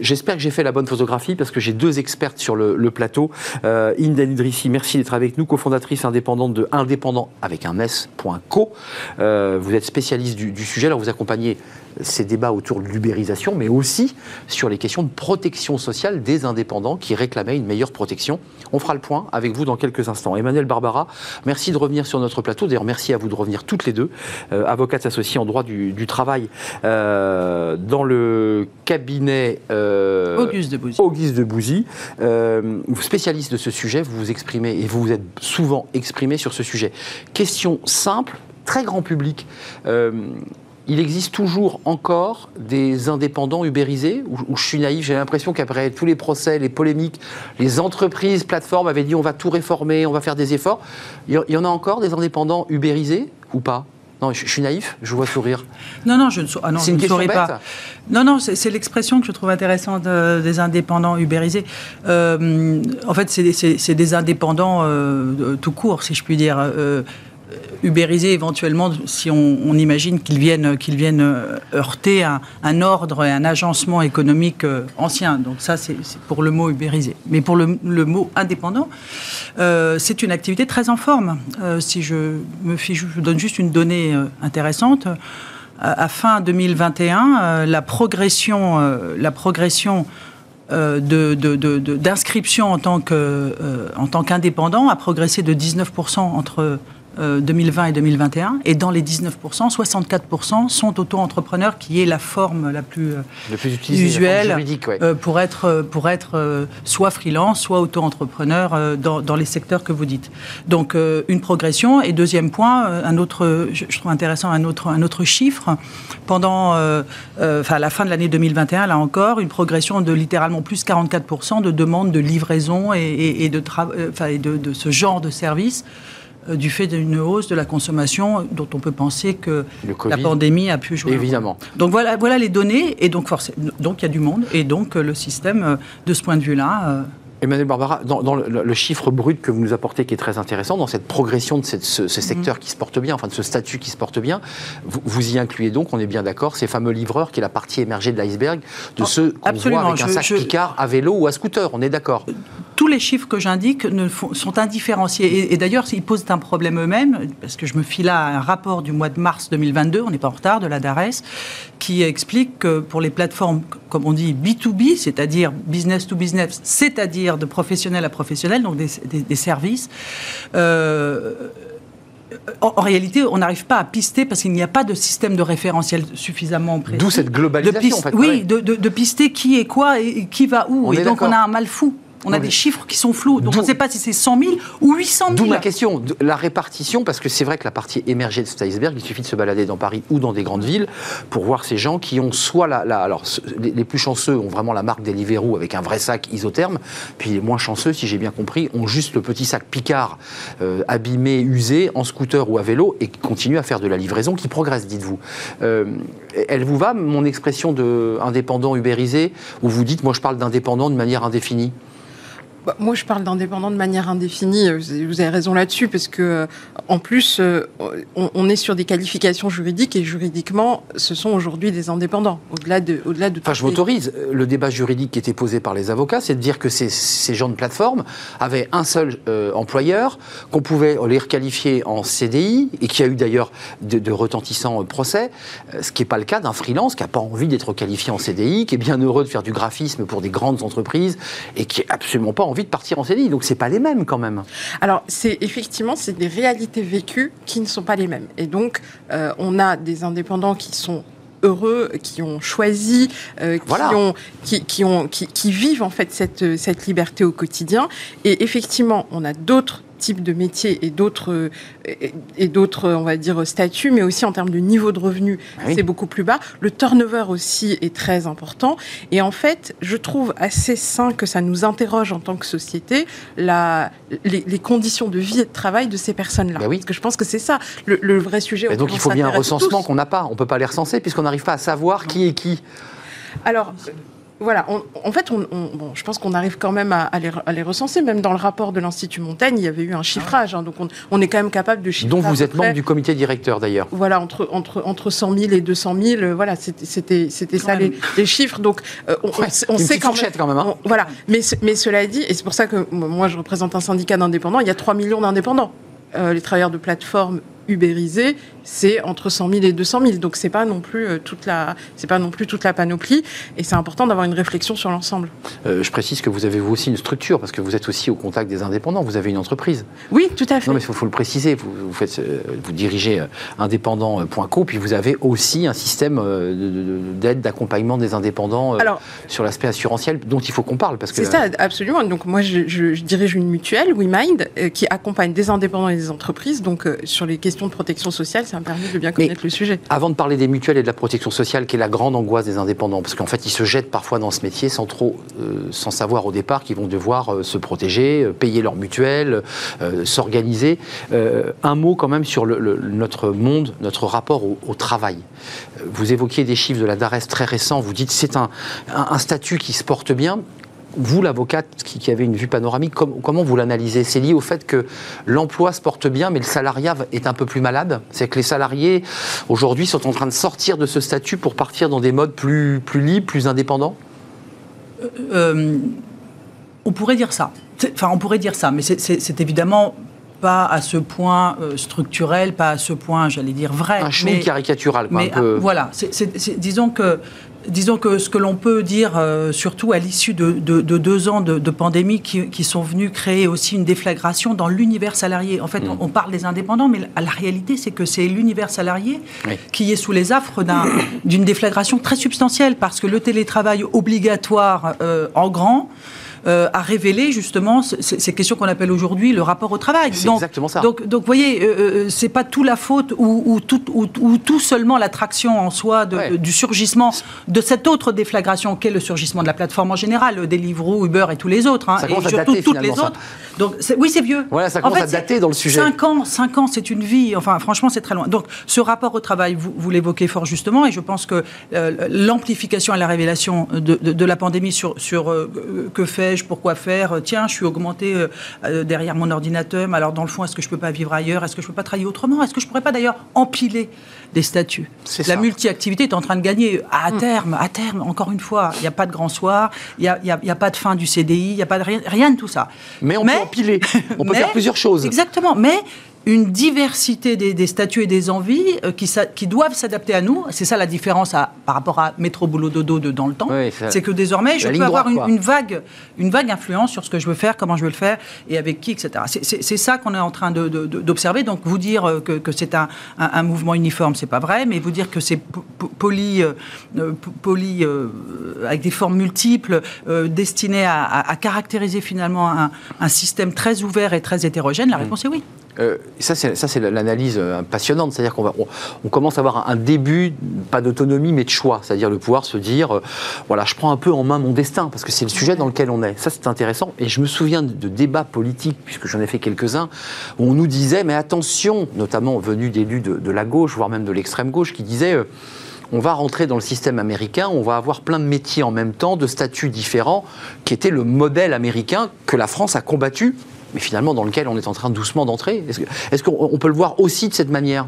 J'espère que j'ai fait la bonne photographie parce que j'ai deux expertes sur le, plateau. Euh, Idrissi, merci d'être avec nous, cofondatrice indépendante de Indépendant avec un S.co. Euh, vous êtes spécialiste du sujet, alors vous accompagnez ces débats autour de l'ubérisation, mais aussi sur les questions de protection sociale des indépendants qui réclamaient une meilleure protection. On fera le point avec vous dans quelques instants. Emmanuel Barbara, merci de revenir sur notre plateau. D'ailleurs, merci à vous de revenir toutes les deux, euh, avocates associées en droit du, du travail euh, dans le cabinet euh, Auguste de Bouzy. Auguste de Bouzy. Euh, vous spécialiste de ce sujet, vous vous exprimez et vous vous êtes souvent exprimé sur ce sujet. Question simple, très grand public. Il existe toujours encore des indépendants ubérisés ou, je suis naïf, j'ai l'impression qu'après tous les procès, les polémiques, les entreprises, plateformes avaient dit on va tout réformer, on va faire des efforts. Il y, en a encore des indépendants ubérisés ou pas? Non, je, suis naïf, je vous vois sourire. Non, non, je ne, ah non, je ne pas. Non, non, c'est l'expression que je trouve intéressante euh, des indépendants ubérisés. Euh, en fait, c'est des- indépendants euh, tout court, si je puis dire. Euh, ubérisés éventuellement si on, imagine qu'ils viennent, qu'ils viennent euh, heurter un, ordre et un agencement économique euh, ancien. Donc ça, c'est pour le mot ubérisé. Mais pour le, le mot indépendant, euh, c'est une activité très en forme. Euh, si je me fiche, je vous donne juste une donnée euh, intéressante. Euh, À fin 2021, euh, la progression, euh, la progression euh, d'inscription euh, en tant qu'indépendant a progressé de 19% entre euh, 2020 et 2021. Et dans les 19%, 64% sont auto-entrepreneurs, qui est la forme la plus euh, Le plus utilisé, la forme usuelle juridique, ouais. euh, pour être, euh, pour être euh, soit freelance, soit auto-entrepreneur euh, dans, dans les secteurs que vous dites. Donc euh, une progression. Et deuxième point, euh, un autre, je, je trouve intéressant un autre, un autre chiffre. Pendant, euh, euh, enfin à la fin de l'année 2021, là encore, une progression de littéralement plus 44% de demandes de livraison et, et- et de, euh, et de, de ce genre de service euh, du fait d'une hausse de la consommation dont on peut penser que la pandémie a pu jouer. un rôle. évidemment. Donc voilà, voilà les données, et donc donc il y a du monde, et donc euh, le système, euh, de ce point de vue-là, euh, Emmanuel Barbara, dans, le, chiffre brut que vous nous apportez qui est très intéressant, dans cette progression de ce, secteur qui se porte bien, enfin de ce statut qui se porte bien, vous, y incluez donc, on est bien d'accord, ces fameux livreurs qui est la partie émergée de l'iceberg, de oh, ceux qu'on voit avec un sac Picard à vélo ou à scooter, on est d'accord. Tous les chiffres que j'indique sont indifférenciés. Et, d'ailleurs, ils posent un problème eux-mêmes, parce que je me fie là à un rapport du mois de mars 2022, on n'est pas en retard, de la DARES, qui explique que pour les plateformes, comme on dit, B2B, c'est-à-dire business to business, c'est-à-dire de professionnel à professionnel, donc des, services, euh, en, réalité, on n'arrive pas à pister parce qu'il n'y a pas de système de référentiel suffisamment précis. D'où cette globalisation, en fait. Oui, de, de, pister qui est quoi et qui va où. et donc, on a un mal fou. On a des chiffres qui sont flous. Donc on ne sait pas si c'est 100 000 ou 800 000. D'où ma question, la répartition, parce que c'est vrai que la partie émergée de cet iceberg, il suffit de se balader dans Paris ou dans des grandes villes pour voir ces gens qui ont soit la. alors, les, plus chanceux ont vraiment la marque Deliveroo avec un vrai sac isotherme, puis les moins chanceux, si j'ai bien compris, ont juste le petit sac Picard euh, abîmé, usé, en scooter ou à vélo et continuent à faire de la livraison qui progresse, dites-vous. Euh, elle vous va, mon expression d'indépendant ubérisé, où vous dites, moi je parle d'indépendant de manière indéfinie? Bah, moi, je parle d'indépendant de manière indéfinie. Euh, vous avez raison là-dessus, parce que, euh, en plus, euh, on, est sur des qualifications juridiques et juridiquement, ce sont aujourd'hui des indépendants. Au-delà de, au-delà de. Enfin, je m'autorise. Le débat juridique qui était posé par les avocats, c'est de dire que ces, ces, gens de plateforme avaient un seul employeur, qu'on pouvait les requalifier en CDI et qui a eu d'ailleurs de, retentissants procès, ce qui n'est pas le cas d'un freelance qui n'a pas envie d'être qualifié en CDI, qui est bien heureux de faire du graphisme pour des grandes entreprises et qui est absolument pas envie de partir en CDI. Donc c'est pas les mêmes quand même. Alors c'est effectivement c'est des réalités vécues qui ne sont pas les mêmes. Et donc euh, on a des indépendants qui sont heureux, qui ont choisi, euh, qui, ont, qui, qui, ont, qui, qui, vivent en fait cette, cette liberté au quotidien. Et effectivement, on a d'autres type de métier et d'autres, et, d'autres, on va dire, statuts, mais aussi en termes de niveau de revenu, ah c'est beaucoup plus bas. Le turnover aussi est très important. Et en fait, je trouve assez sain que ça nous interroge en tant que société la, les, conditions de vie et de travail de ces personnes-là. Bah oui. Parce que je pense que c'est ça le, vrai sujet. Et donc il faut bien un recensement qu'on n'a pas. On ne peut pas les recenser puisqu'on n'arrive pas à savoir qui est qui. Alors, voilà, en fait, on, je pense qu'on arrive quand même à, les, recenser. Même dans le rapport de l'Institut Montaigne, il y avait eu un chiffrage. Hein, donc, on, est quand même capable de chiffrer. Dont vous êtes membre du comité directeur, d'ailleurs. Voilà, entre, entre, entre 100 000 et 200 000, euh, voilà, c'était ça les, les, chiffres. Donc, euh, on, on sait quand même. quand même hein. voilà, mais, mais cela dit, et c'est pour ça que moi, je représente un syndicat d'indépendants, il y a 3 millions d'indépendants. Euh, les travailleurs de plateforme ubérisés, c'est entre 100 000 et 200 000. Donc c'est pas non plus euh, toute la, c'est pas non plus toute la panoplie. Et c'est important d'avoir une réflexion sur l'ensemble. Euh, je précise que vous avez vous aussi une structure parce que vous êtes aussi au contact des indépendants. Vous avez une entreprise. Oui, tout à fait. Non mais il faut, le préciser. Vous, vous, faites, vous dirigez indépendant.co puis vous avez aussi un système d'aide, d'accompagnement des indépendants sur l'aspect assurantiel dont il faut qu'on parle parce que. C'est ça, absolument. Donc moi je, je dirige une mutuelle, WeMind, qui accompagne des indépendants et des entreprises. Donc sur les questions de protection sociale, ça me permet de bien connaître le sujet. Avant de parler des mutuelles et de la protection sociale, qui est la grande angoisse des indépendants, parce qu'en fait, ils se jettent parfois dans ce métier sans trop, euh, sans savoir au départ qu'ils vont devoir euh, se protéger, euh, payer leur mutuelle, s'organiser. un mot quand même sur notre monde, notre rapport au, travail. Vous évoquiez des chiffres de la DARES très récents, vous dites c'est un, un statut qui se porte bien vous, l'avocate qui, avait une vue panoramique, comment vous l'analysez? C'est lié au fait que l'emploi se porte bien, mais le salariat est un peu plus malade? C'est que les salariés, aujourd'hui, sont en train de sortir de ce statut pour partir dans des modes plus, plus libres, plus indépendants? Euh, euh, On pourrait dire ça. Enfin, on pourrait dire ça, mais c'est évidemment pas à ce point euh, structurel, pas à ce point, j'allais dire, vrai. Un chou caricatural. Quoi, mais, voilà, disons que Disons que ce que l'on peut dire, euh, surtout à l'issue de, deux ans de, pandémie qui, sont venus créer aussi une déflagration dans l'univers salarié. En fait, mm. on, parle des indépendants, mais la, réalité, c'est que c'est l'univers salarié qui est sous les affres d'une déflagration très substantielle, parce que le télétravail obligatoire euh, en grand, euh, a révélé justement ces questions qu'on appelle aujourd'hui le rapport au travail. C'est exactement ça. Donc, donc vous voyez, euh, euh, c'est pas tout la faute ou, tout, ou, tout, seulement l'attraction en soi du surgissement de cette autre déflagration qu'est le surgissement de la plateforme en général, Deliveroo, Uber et tous les autres, hein, et surtout dater, toutes les autres. Donc oui, c'est vieux. Voilà, ça commence à dater dans le sujet. 5 ans, 5 ans, c'est une vie. Enfin, franchement, c'est très loin. Donc ce rapport au travail, vous, vous l'évoquez fort justement, et je pense que l'amplification et la révélation de, de, la pandémie sur, sur que fait pourquoi faire Tiens, je suis augmenté derrière mon ordinateur, mais alors dans le fond, est-ce que je peux pas vivre ailleurs? Est-ce que je peux pas travailler autrement? Est-ce que je pourrais pas d'ailleurs empiler des statuts La multi-activité est en train de gagner à mm. terme, à terme, encore une fois. Il n'y a pas de grand soir, il n'y a, a, pas de fin du CDI, il n'y a pas de rien, rien de tout ça. Mais on peut empiler, on peut faire plusieurs choses. Exactement, mais une diversité des, statuts et des envies euh, qui, qui, doivent s'adapter à nous. C'est ça la différence par rapport à métro boulot dodo de dans le temps. c'est que désormais, je peux avoir une, vague, une vague influence sur ce que je veux faire, comment je veux le faire et avec qui, etc. C'est ça qu'on est en train d'observer. Donc vous dire euh, que, c'est un, un, mouvement uniforme, c'est pas vrai, mais vous dire que c'est poli, euh, poli avec des formes multiples, destinées à, caractériser finalement un, un, système très ouvert et très hétérogène, la mm. réponse est oui. Euh, ça, c'est l'analyse euh, passionnante. C'est-à-dire qu'on on, commence à avoir un début, pas d'autonomie, mais de choix. C'est-à-dire de pouvoir se dire, euh, voilà, je prends un peu en main mon destin, parce que c'est le sujet dans lequel on est. Ça, c'est intéressant. Et je me souviens de, débats politiques, puisque j'en ai fait quelques-uns, où on nous disait, mais attention, notamment venus d'élus de, la gauche, voire même de l'extrême gauche, qui disaient on va rentrer dans le système américain, on va avoir plein de métiers en même temps, de statuts différents, qui était le modèle américain que la France a combattu mais finalement dans lequel on est en train doucement d'entrer. Est-ce qu'on peut le voir aussi de cette manière?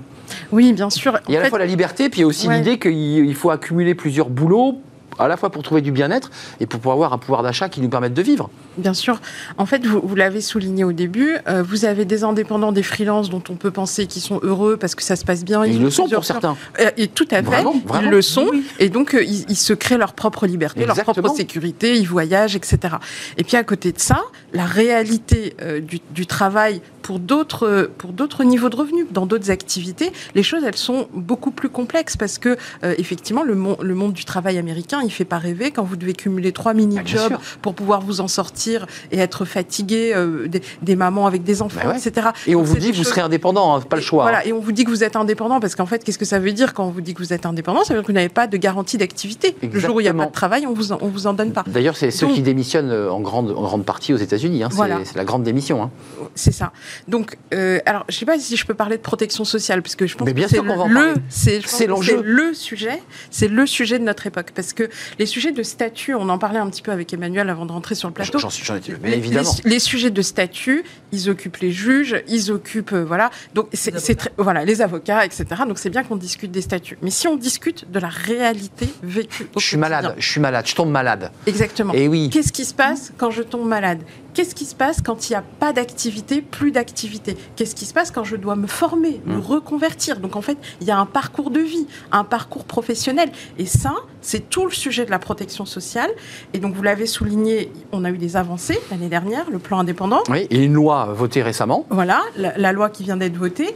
Oui, bien sûr. Il y a à la fois la liberté, puis il y a aussi l'idée qu'il faut accumuler plusieurs boulots à la fois pour trouver du bien-être et pour pouvoir avoir un pouvoir d'achat qui nous permette de vivre. Bien sûr. En fait, vous, l'avez souligné au début, euh, vous avez des indépendants, des freelances dont on peut penser qu'ils sont heureux parce que ça se passe bien. Ils, le sont pour certains. Euh, et tout à fait, ils le sont. Et donc, euh, ils, se créent leur propre liberté, leur propre sécurité, ils voyagent, etc. Et puis à côté de ça, la réalité du, du travail pour d'autres pour d'autres niveaux de revenus, dans d'autres activités, les choses elles sont beaucoup plus complexes parce que effectivement le, le monde du travail américain il fait pas rêver quand vous devez cumuler trois mini jobs ah, pour pouvoir vous en sortir et être fatigué, euh, des, mamans avec des enfants, bah etc. Et on vous dit que vous serez indépendant, hein, pas le choix. Voilà, hein. et on vous dit que vous êtes indépendant parce qu'en fait, qu'est-ce que ça veut dire quand on vous dit que vous êtes indépendant? Ça veut dire que vous n'avez pas de garantie d'activité. Le jour où il n'y a pas de travail, on vous en, on vous en donne pas. D'ailleurs, c'est ceux qui démissionnent euh, en grande, en grande partie aux États-Unis. Hein. C'est la grande démission. C'est ça. Donc, euh, alors, je ne sais pas si je peux parler de protection sociale parce que je pense bien que c'est le, c'est l'enjeu, le sujet, c'est le sujet de notre époque parce que les sujets de statut, on en parlait un petit peu avec Emmanuel avant de rentrer sur le plateau. J'en étais, mais évidemment les, sujets de statut, ils occupent les juges, ils occupent euh, voilà, donc c'est voilà les avocats, etc. Donc c'est bien qu'on discute des statuts. Mais si on discute de la réalité vécue, je suis malade, je suis malade, je tombe malade. Exactement. Et oui. Qu'est-ce qui se passe quand je tombe malade? Qu'est-ce qui se passe quand il n'y a pas d'activité, plus d'activité? Qu'est-ce qui se passe quand je dois me former, me mmh. reconvertir? Donc en fait, il y a un parcours de vie, un parcours professionnel. Et ça, c'est tout le sujet de la protection sociale. Et donc vous l'avez souligné, on a eu des avancées l'année dernière, le plan indépendant. Oui, et une loi votée récemment. Voilà, la, loi qui vient d'être votée.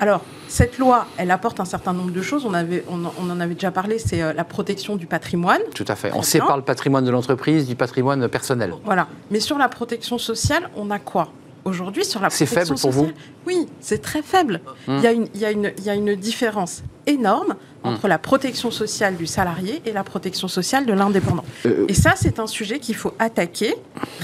Alors, cette loi, elle apporte un certain nombre de choses. On, avait, on, en avait déjà parlé, c'est euh, la protection du patrimoine. Tout à fait. on sépare le patrimoine de l'entreprise du patrimoine personnel. Voilà. Mais sur la protection sociale, on a quoi Aujourd'hui, sur la protection C'est faible pour vous Oui, c'est très faible. Hum. Il, y a une, il, y a une, il y a une différence énorme hum. entre la protection sociale du salarié et la protection sociale de l'indépendant. Euh, et ça, c'est un sujet qu'il faut attaquer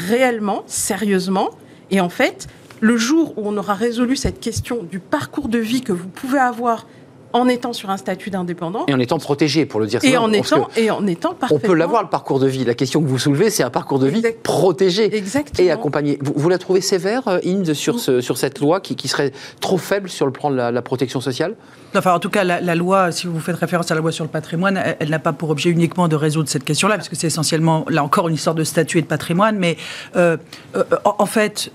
réellement, sérieusement. Et en fait, le jour où on aura résolu cette question du parcours de vie que vous pouvez avoir en étant sur un statut d'indépendant. Et en étant protégé, pour le dire et en étant, et en étant parfaitement... On peut l'avoir, le parcours de vie. La question que vous soulevez, c'est un parcours de vie protégé et accompagné. Vous, la trouvez sévère, euh, Inde, sur, ce, sur cette loi qui, qui, serait trop faible sur le plan de la, protection sociale? Enfin, en tout cas, la, loi, si vous faites référence à la loi sur le patrimoine, elle, n'a pas pour objet uniquement de résoudre cette question-là, parce que c'est essentiellement, là encore, une histoire de statut et de patrimoine. Mais euh, euh, en, fait,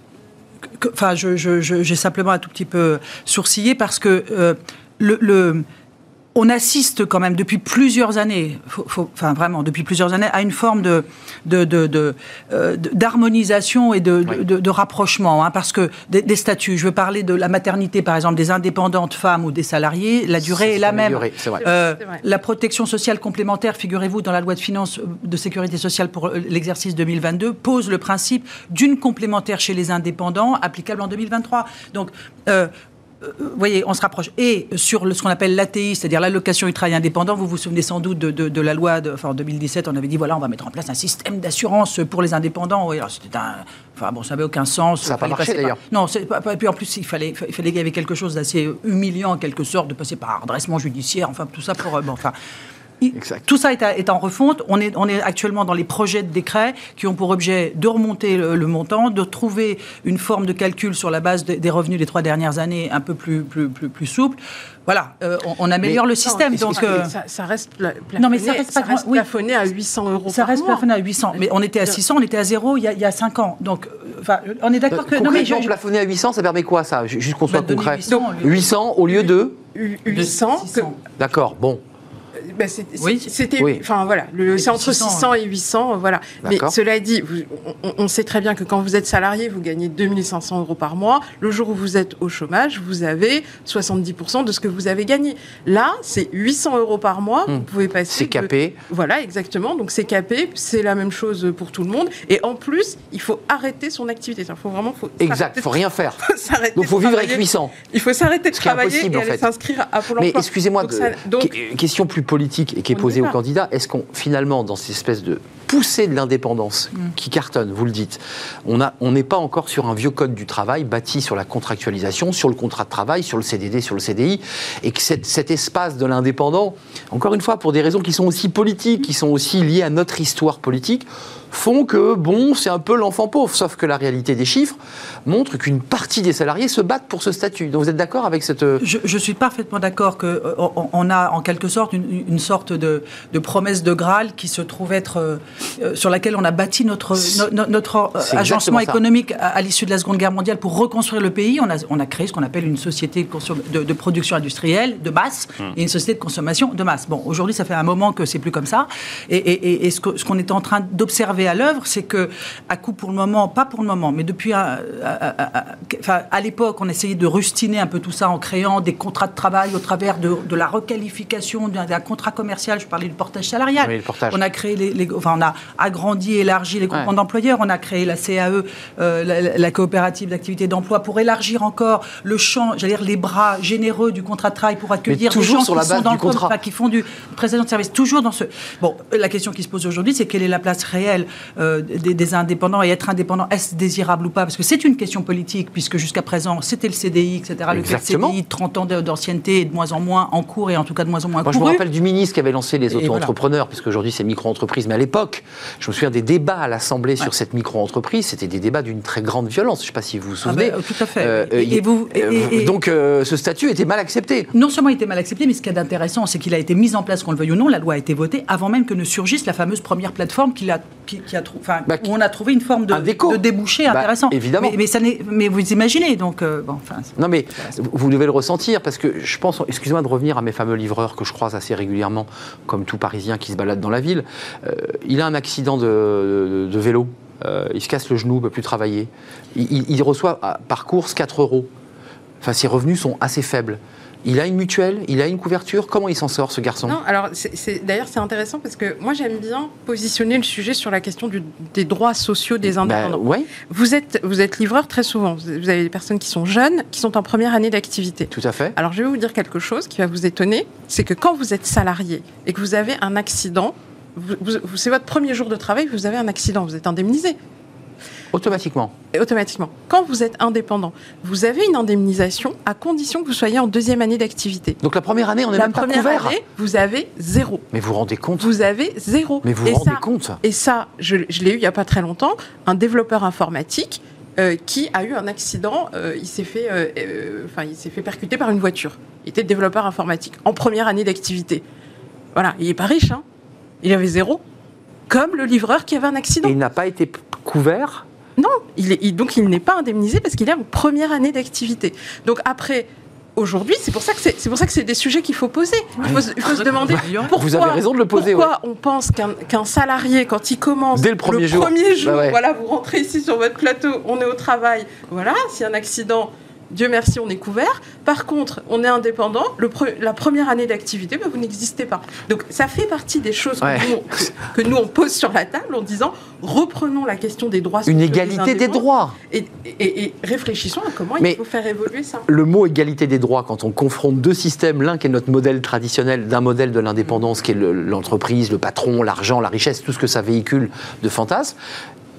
enfin, j'ai simplement un tout petit peu sourcillé parce que euh, le, on assiste quand même depuis plusieurs années, enfin vraiment depuis plusieurs années, à une forme de, euh, d'harmonisation et de, rapprochement, hein, parce que des, statuts, je veux parler de la maternité par exemple, des indépendantes femmes ou des salariés, la durée est, la même. Euh, la protection sociale complémentaire, figurez-vous, dans la loi de finances de sécurité sociale pour l'exercice 2022, pose le principe d'une complémentaire chez les indépendants applicable en 2023. Donc, euh, vous voyez, on se rapproche. Et sur ce qu'on appelle l'ATI, c'est-à-dire l'allocation du travail indépendant, vous vous souvenez sans doute de, la loi, de, enfin, en 2017, on avait dit, voilà, on va mettre en place un système d'assurance pour les indépendants. Oui, alors c'était un... Enfin, bon, ça n'avait aucun sens. Ça n'a pas marché, d'ailleurs. Non, et puis en plus, il fallait, il fallait qu'il y avait quelque chose d'assez humiliant, en quelque sorte, de passer par un redressement judiciaire, enfin, tout ça pour... Euh, bon, enfin... tout ça est, en refonte. On est, on est actuellement dans les projets de décret qui ont pour objet de remonter le, montant, de trouver une forme de calcul sur la base des revenus des trois dernières années un peu plus, plus, plus, plus souple. Voilà, euh, on, améliore le système. donc, euh, ça, reste plafonné, non, mais ça reste, plafonné à 800 euros ça reste plafonné à 800. Mais on était à 600, on était à zéro il y a, il y a 5 ans. Donc, enfin, on est d'accord que... Non, mais je, plafonné à 800, ça permet quoi, ça? Juste qu'on soit bah, concret. 800, 800 au lieu de 800. D'accord, bon. Bah, c'était, enfin voilà, c'est entre 600 et 800, voilà. Mais cela dit, on, sait très bien que quand vous êtes salarié, vous gagnez 2500 euros par mois. Le jour où vous êtes au chômage, vous avez 70% de ce que vous avez gagné. Là, c'est 800 euros par mois. Vous hmm. pouvez passer. C'est capé. Voilà, exactement. Donc c'est capé. C'est la même chose pour tout le monde. Et en plus, il faut arrêter son activité. Il faut vraiment, faut exact. Faut rien faire. Donc faut vivre avec 800. Il faut s'arrêter de travailler et aller s'inscrire à Pôle emploi. Mais excusez-moi, question plus politique et qui est posée au candidat, est-ce qu'on, finalement, dans cette espèce de poussée de l'indépendance mm. qui cartonne, vous le dites, on n'est on pas encore sur un vieux code du travail bâti sur la contractualisation, sur le contrat de travail, sur le CDD, sur le CDI, et que cet espace de l'indépendant, encore une fois, pour des raisons qui sont aussi politiques, qui sont aussi liées à notre histoire politique, font que, bon, c'est un peu l'enfant pauvre. Sauf que la réalité des chiffres montre qu'une partie des salariés se battent pour ce statut. Donc vous êtes d'accord avec cette... Euh, je, suis parfaitement d'accord qu'on euh, on a en quelque sorte une, sorte de, promesse de Graal qui se trouve être... Euh, sur laquelle on a bâti notre, notre agencement économique à, l'issue de la Seconde Guerre mondiale pour reconstruire le pays. On a, on a créé ce qu'on appelle une société de, de, production industrielle de masse hum. et une société de consommation de masse. Bon, aujourd'hui, ça fait un moment que c'est plus comme ça. Et, et ce qu'on est en train d'observer à l'œuvre, c'est que, à coup pour le moment, pas pour le moment, mais depuis, à, à, l'époque, on essayait de rustiner un peu tout ça en créant des contrats de travail au travers de, la requalification d'un contrat commercial. Je parlais du portage salarial. On a créé les, enfin, on a agrandi, élargi les groupements d'employeurs. On a créé la CAE, euh, la, coopérative d'activité d'emploi, pour élargir encore le champ, j'allais dire les bras généreux du contrat de travail pour accueillir des gens sur la qui sont dans le contrat. qui font du précédent de service. Toujours dans ce. Bon, la question qui se pose aujourd'hui, c'est quelle est la place réelle euh, des, indépendants et être indépendant, est-ce désirable ou pas? Parce que c'est une question politique, puisque jusqu'à présent, c'était le CDI, etc. Le CDI, 30 ans d'ancienneté et de moins en moins en cours et en tout cas de moins en moins Moi, je me rappelle du ministre qui avait lancé les auto-entrepreneurs, puisque aujourd'hui c'est micro-entreprise, mais à l'époque, je me souviens des débats à l'Assemblée sur cette micro-entreprise, c'était des débats d'une très grande violence. Je ne sais pas si vous vous ah souvenez. Ben, tout à fait. Euh, et, vous, donc ce statut était mal accepté. Non seulement il était mal accepté, mais ce qui est intéressant, c'est qu'il a été mis en place, qu'on le veuille ou non, la loi a été votée avant même que ne surgisse la fameuse première plateforme qui a, qui, a, bah, où on a trouvé une forme de, de débouché bah, intéressant. Évidemment. Mais, ça mais vous imaginez, donc. Euh, bon, enfin, non, mais vous devez le ressentir, parce que je pense, excusez-moi de revenir à mes fameux livreurs que je croise assez régulièrement, comme tout Parisien qui se balade dans la ville. Euh, il a un accident de, vélo. Euh, il se casse le genou, ne peut plus travailler. Il, il reçoit par course 4 euros. Enfin, ses revenus sont assez faibles. Il a une mutuelle, il a une couverture. Comment il s'en sort, ce garçon? Non, alors d'ailleurs c'est intéressant parce que moi j'aime bien positionner le sujet sur la question des droits sociaux des bah, indépendants. ouais. Vous êtes vous êtes livreur très souvent. Vous avez des personnes qui sont jeunes, qui sont en première année d'activité. Tout à fait. Alors je vais vous dire quelque chose qui va vous étonner, c'est que quand vous êtes salarié et que vous avez un accident, c'est votre premier jour de travail, vous avez un accident, vous êtes indemnisé. Automatiquement. Automatiquement. Quand vous êtes indépendant, vous avez une indemnisation à condition que vous soyez en deuxième année d'activité. Donc la première année, on est la même pas couvert. première année, vous avez zéro. Mais vous vous rendez compte? Vous avez zéro. Mais vous vous rendez compte? Et ça, je, l'ai eu il n'y a pas très longtemps, un développeur informatique euh, qui a eu un accident. Euh, il s'est fait, euh, enfin, il s'est fait percuter par une voiture. Il était développeur informatique en première année d'activité. Voilà, il n'est pas riche, hein. Il avait zéro. Comme le livreur qui avait un accident. Et il n'a pas été couvert il est, donc il n'est pas indemnisé parce qu'il est en première année d'activité. Donc après, aujourd'hui, c'est pour ça que c'est pour ça que c'est des sujets qu'il faut poser. Il faut, se demander pourquoi. Vous avez raison de le poser. Pourquoi on pense qu'un salarié, quand il commence dès le premier jour, premier jour bah voilà, vous rentrez ici sur votre plateau, on est au travail, voilà, a un accident, Dieu merci, on est couvert. Par contre, on est indépendant. Le la première année d'activité, ben, vous n'existez pas. Donc, ça fait partie des choses que, nous, on pose sur la table en disant reprenons la question des droits Une égalité des, droits. Et, réfléchissons à comment il faut faire évoluer ça. Le mot égalité des droits, quand on confronte deux systèmes, l'un qui est notre modèle traditionnel d'un modèle de l'indépendance, qui est l'entreprise, le patron, l'argent, la richesse, tout ce que ça véhicule de fantasmes,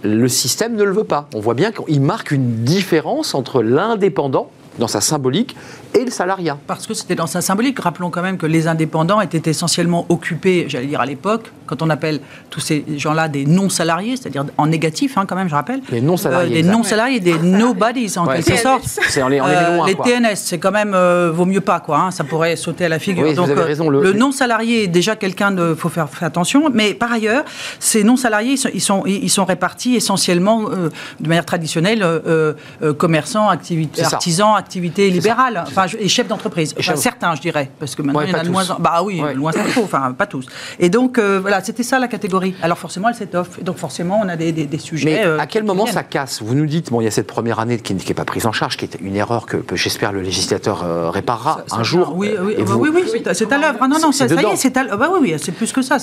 le système ne le veut pas. On voit bien qu'il marque une différence entre l'indépendant dans sa symbolique, et le salariat. Parce que c'était dans sa symbolique. Rappelons quand même que les indépendants étaient essentiellement occupés, j'allais dire à l'époque, quand on appelle tous ces gens-là des non-salariés, c'est-à-dire en négatif, hein, quand même, je rappelle. Les non-salariés. Euh, des non-salariés, des nobodies, en Ouais, quelque sorte. C'est on on Euh, les quoi. TNS, c'est quand même euh, vaut mieux pas quoi. hein, ça pourrait sauter à la figure. Oui, vous avez raison, le- le, non salarié est déjà quelqu'un de faut faire, faire attention. Mais par ailleurs, ces non salariés ils sont ils sont, ils sont répartis essentiellement euh, de manière traditionnelle euh, euh, commerçants, activités, artisans, activités ça. libérales, enfin et chefs d'entreprise. Enfin, certains, je dirais, parce que maintenant Ouais, il y en a de moins en bah oui, Ouais. loin s'en faut, enfin pas tous. Et donc euh, voilà, c'était ça la catégorie. Alors forcément, elle s'étoffe. Donc forcément, on a des, des, des sujets. Mais euh, à quel moment ça casse Vous nous dites, bon, il y a cette première année qui n'est pas prise en charge, qui est une erreur que j'espère le législateur euh, réparera Ça- un jour. Oui, oui, bah vous- oui, oui, c'est- à l'œuvre. Ah non, non, ça, ça y est, c'est à l'œuvre. Bah oui, oui, c'est plus que ça.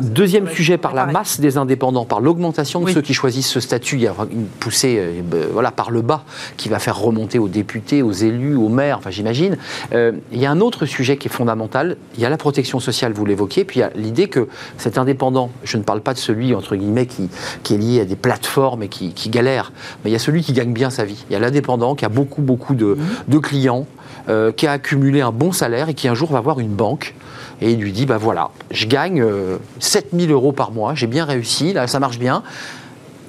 deuxième Ouais, sujet, par la masse des indépendants, par l'augmentation de ceux qui choisissent ce statut, il y a une poussée voilà, par le bas qui va faire remonter aux députés, aux élus, aux maires, enfin j'imagine. Euh, il y a un autre sujet qui est fondamental, il y a la protection sociale, vous l'évoquiez, puis il y a l'idée que cet indépendant, je ne parle pas de celui, entre guillemets, qui, qui est lié à des plateformes et qui, qui galère, mais il y a celui qui gagne bien sa vie. Il y a l'indépendant qui a beaucoup, beaucoup de, de clients, euh, qui a accumulé un bon salaire et qui un jour va voir une banque et il lui dit bah voilà, je gagne euh, 7000 euros par mois, j'ai bien réussi, là ça marche bien.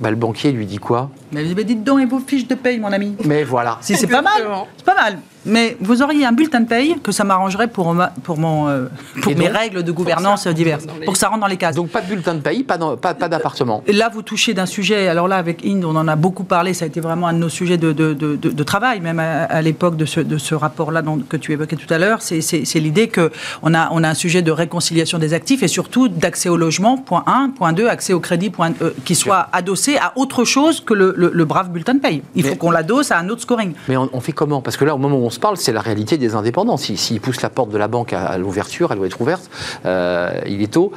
Bah, le banquier lui dit quoi? Mais mais dites donc, et vos fiches de paye, mon ami Mais voilà. Si c'est pas mal, c'est pas mal. Mais vous auriez un bulletin de paye que ça m'arrangerait pour, ma- pour, mon, euh, pour mes règles de gouvernance diverses, les- pour que ça rentre dans les cases. Donc pas de bulletin de pays, pas, pas, pas d'appartement. Là, vous touchez d'un sujet, alors là, avec Inde, on en a beaucoup parlé, ça a été vraiment un de nos sujets de, de- de- travail, même à, à l'époque de ce, de ce rapport-là que tu évoquais tout à l'heure. C'est, l'idée qu'on a, on a un sujet de réconciliation des actifs et surtout d'accès au logement, point 1, point 2, accès au crédit, point, euh, qui soit adossé à autre chose que le, le- le brave bulletin de paye. Il faut qu'on l'adosse à un autre scoring. Mais on, on fait comment? Parce que là, au moment où on se parle, c'est la réalité des indépendants. S'ils si, poussent la porte de la banque à, à l'ouverture, elle doit être ouverte, euh, il est tôt.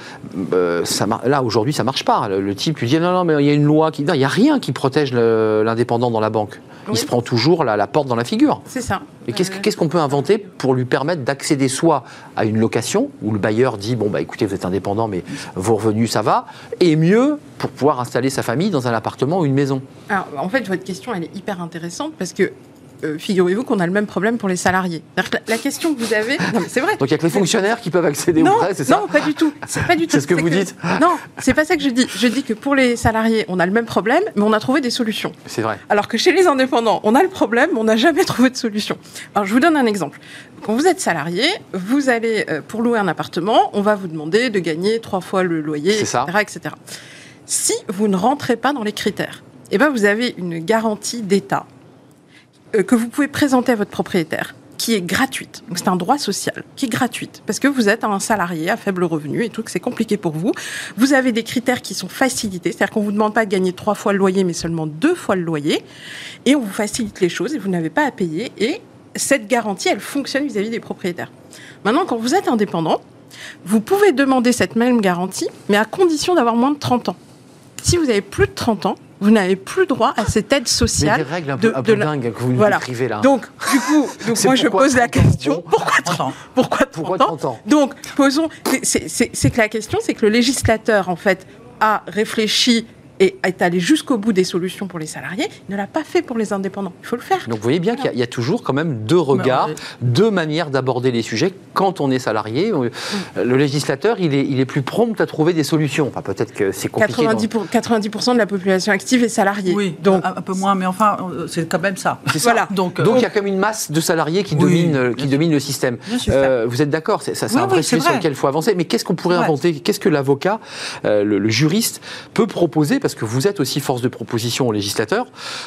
euh, ça là, aujourd'hui, ça marche pas. Le, le type lui dit non, non, mais il y a une loi qui. Non, il n'y a rien qui protège l'indépendant dans la banque. Il se prend toujours la, la porte dans la figure. C'est ça. Et qu'est-ce Euh, qu'est-ce qu'on peut inventer pour lui permettre d'accéder soit à une location, où le bailleur dit bon, bah écoutez, vous êtes indépendant, mais vos revenus, ça va, et mieux, pour pouvoir installer sa famille dans un appartement ou une maison? Alors, en fait, votre question, elle est hyper intéressante parce que euh, figurez-vous qu'on a le même problème pour les salariés. Que La, la question que vous avez, c'est vrai. Donc il n'y a que les fonctionnaires qui peuvent accéder non, aux prêts, c'est ça non, pas du tout. C'est pas du tout. C'est ce que vous dites Non, c'est pas ça que je dis. Je dis que pour les salariés, on a le même problème, mais on a trouvé des solutions. C'est vrai. Alors que chez les indépendants, on a le problème, mais on n'a jamais trouvé de solution. Alors je vous donne un exemple. Quand vous êtes salarié, vous allez euh, pour louer un appartement, on va vous demander de gagner trois fois le loyer, etc., ça. etc. Si vous ne rentrez pas dans les critères, eh ben vous avez une garantie d'État que vous pouvez présenter à votre propriétaire qui est gratuite. Donc c'est un droit social qui est gratuite parce que vous êtes un salarié à faible revenu et tout que c'est compliqué pour vous. Vous avez des critères qui sont facilités, c'est-à-dire qu'on vous demande pas de gagner trois fois le loyer mais seulement deux fois le loyer et on vous facilite les choses et vous n'avez pas à payer et cette garantie elle fonctionne vis-à-vis des propriétaires. Maintenant quand vous êtes indépendant, vous pouvez demander cette même garantie mais à condition d'avoir moins de 30 ans. Si vous avez plus de 30 ans, vous n'avez plus droit à cette aide Mais sociale. des règles un de- peu, de la- dingues que vous nous Voilà. là. Donc, du coup, donc moi je pose la 30 ans question pourquoi 30 30 ans. Pourquoi 30 Pourquoi ans 30 ans Donc, posons. c'est que la question, c'est que le législateur, en fait, a réfléchi et est allé jusqu'au bout des solutions pour les salariés. Il ne l'a pas fait pour les indépendants. Il faut le faire. Donc vous voyez bien qu'il y a- il y, a toujours quand même deux regards, ouais. deux manières d'aborder les sujets quand on est salarié. Euh, Le législateur, il est, il est plus prompt à trouver des solutions. Enfin, peut-être que c'est compliqué. 90%, pour- 90% de la population active est salariée. Oui, Donc, un, un peu moins, mais enfin, euh, c'est quand même ça. C'est ça. Voilà. Donc, euh, Donc il y a quand même une masse de salariés qui, Oui, domine, qui le système. Bien sûr. Euh, vous êtes d'accord C'est ça, c'est Oui, un vrai oui, c'est sujet sur lequel il faut avancer. Mais qu'est-ce qu'on pourrait Ouais. inventer? Qu'est-ce que l'avocat, euh, le, le juriste, peut proposer? Parce que vous êtes aussi force de proposition au législateur,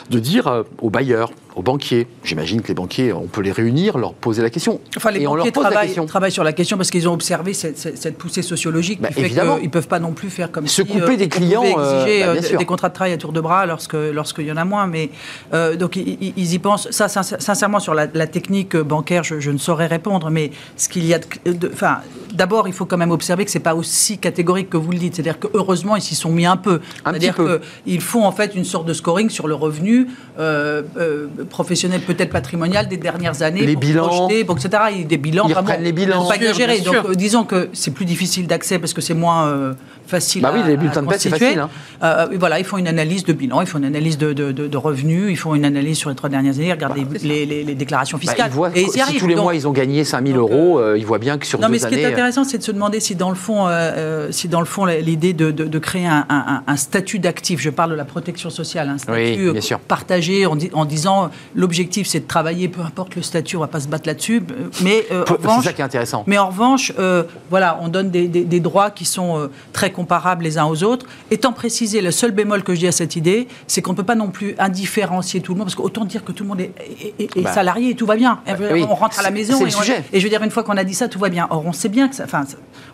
de dire euh, aux bailleurs, aux banquiers, j'imagine que les banquiers, on peut les réunir, leur poser la question. Enfin, les Et on leur banquiers pose la travaillent, question. travaillent sur la question parce qu'ils ont observé cette, cette- cette poussée sociologique Bah, qui fait qu'ils ne peuvent pas non plus faire comme Se si, couper des on clients, euh, exiger bah, euh, sûr. des contrats de travail à tour de bras lorsque lorsqu'il y en a moins. Mais euh, donc ils, y pensent. Ça, sin- sincèrement, sur la, la technique bancaire, je, je ne saurais répondre. Mais ce qu'il y a, de- de- enfin, d'abord, il faut quand même observer que c'est pas aussi catégorique que vous le dites. C'est-à-dire que heureusement, ils s'y sont mis un peu. Un C'est-à-dire qu'ils font en fait une sorte de scoring sur le revenu euh, euh, professionnel, peut-être patrimonial des dernières années, Les pour bilans. projeter, pour etc. Et des bilans Ils vraiment les bilans. pas sûr, Donc euh, disons que c'est plus difficile d'accès parce que c'est moins euh, facile bah oui, à, les bulletins de paie, c'est facile. Hein. Euh, voilà, ils font une analyse de bilan, ils font une analyse de, de, de, revenus, ils font une analyse sur les trois dernières années, ils regardent bah, les, les, les, déclarations bah, fiscales. ils voient, et ils si arrivent. tous les mois ils ont gagné 5000 euros, euh, ils voient bien que sur non, deux années... Non, mais ce qui est intéressant, c'est de se demander si dans le fond, euh, si dans le fond l'idée de, créer un, un, un statut d'actif, je parle de la protection sociale, un statut oui, partagé en, en disant l'objectif c'est de travailler, peu importe le statut, on va pas se battre là-dessus, mais revanche, ça qui est intéressant. Mais en revanche, voilà, on donne des, des, des droits qui sont très comparables les uns aux autres. Étant précisé, le seul bémol que je dis à cette idée, c'est qu'on ne peut pas non plus indifférencier tout le monde, parce qu'autant dire que tout le monde est, bah. salarié et tout va bien. on rentre à la maison et, et, je veux dire, une fois qu'on a dit ça, tout va bien. Or, on sait bien que ça. Enfin,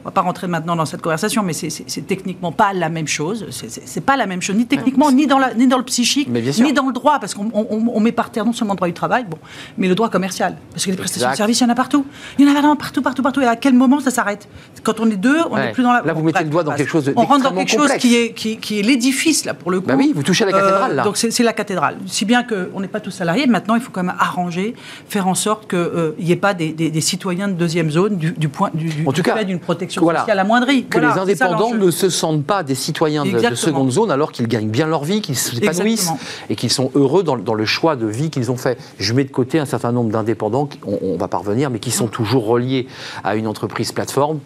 on va pas rentrer maintenant dans cette conversation, mais c'est techniquement pas la même chose. C'est pas la même chose, ni techniquement, ni, dans la, ni dans le psychique, ni dans le droit, parce qu'on met par terre non seulement le droit du travail, bon, mais le droit commercial. Parce que les prestations de services, il y en a partout. Il y en a vraiment partout, partout, partout. Et à quel moment ça s'arrête? Quand on est deux, on n'est plus dans la. Là, vous mettez le doigt dans quelque chose de. On rentre dans quelque chose qui est, qui, qui est l'édifice, là, pour le coup. Bah oui, vous touchez à la cathédrale, là. Euh, donc c'est la cathédrale. Si bien qu'on n'est pas tous salariés, maintenant, il faut quand même arranger, faire en sorte qu'il euh, n'y ait pas des, des, citoyens de deuxième zone du, point, du, en tout cas, d'une protection sociale amoindrie. Que les indépendants ne se sentent pas des citoyens de, seconde zone alors qu'ils gagnent bien leur vie, qu'ils s'épanouissent et qu'ils sont heureux dans, dans, le choix de vie qu'ils ont fait. Je mets de côté un certain nombre d'indépendants, on, on va parvenir, mais qui sont toujours reliés à une entreprise plateforme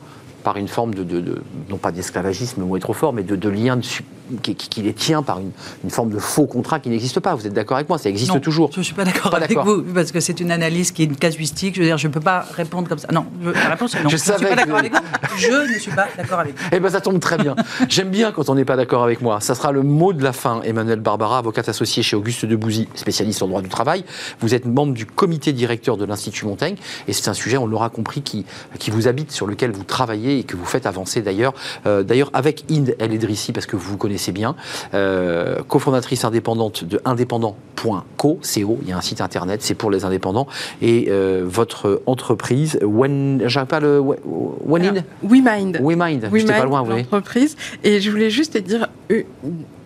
par une forme de, non pas d'esclavagisme, le mot est trop fort, mais de, de lien qui, les tient par une, forme de faux contrat qui n'existe pas. Vous êtes d'accord avec moi? Ça existe toujours. Je ne suis pas d'accord avec vous, parce que c'est une analyse qui est une casuistique. Je veux dire, je ne peux pas répondre comme ça. Non, la réponse est non. Je, ne suis pas d'accord avec vous. Je ne suis pas d'accord avec vous. Eh bien, ça tombe très bien. J'aime bien quand on n'est pas d'accord avec moi. Ça sera le mot de la fin. Emmanuel Barbara, avocate associée chez Auguste Debouzy, spécialiste en droit du travail. Vous êtes membre du comité directeur de l'Institut Montaigne. Et c'est un sujet, on l'aura compris, qui, qui vous habite, sur lequel vous travaillez et que vous faites avancer d'ailleurs. Euh, d'ailleurs, avec Inde El Edrissi, parce que vous vous connaissez bien, euh, cofondatrice indépendante de indépendant.co, co, il y a un site internet, c'est pour les indépendants, et euh, votre entreprise, when, j'arrive pas le, In j'étais pas loin, vous. Et je voulais juste te dire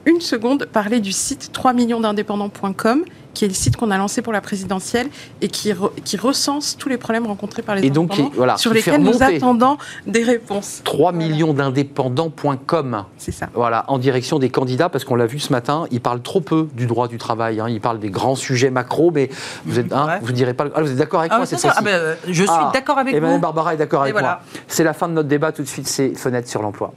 une seconde, parler du site 3 millionsdindépendants.com qui est le site qu'on a lancé pour la présidentielle et qui, qui recense tous les problèmes rencontrés par les et donc, voilà, sur lesquels nous attendons des réponses. 3 millions d'indépendants.com. C'est ça. Voilà, en direction des candidats, parce qu'on l'a vu ce matin, ils parlent trop peu du droit du travail. Hein, ils parlent des grands sujets macro, mais vous êtes, hein, vous direz pas. Ah, vous êtes d'accord avec ah, moi cette ah, ben, euh, Je suis ah, d'accord avec vous. Barbara est d'accord avec moi. C'est la fin de notre débat. Tout de suite, c'est fenêtre sur l'emploi.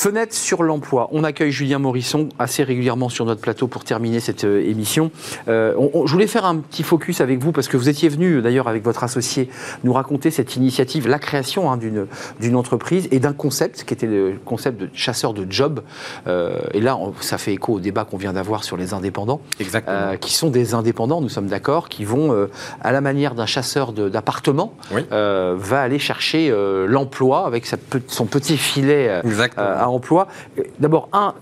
Fenêtre sur l'emploi. On accueille Julien Morisson assez régulièrement sur notre plateau pour terminer cette euh, émission. Euh, je voulais faire un petit focus avec vous parce que vous étiez venu d'ailleurs avec votre associé nous raconter cette initiative, la création hein, d'une entreprise et d'un concept qui était le concept de chasseur de job. Euh, et là, ça fait écho au débat qu'on vient d'avoir sur les indépendants, qui sont des indépendants, nous sommes d'accord, qui vont à la manière d'un chasseur d'appartements, va aller chercher l'emploi avec son petit filet à emploi. D'abord, un,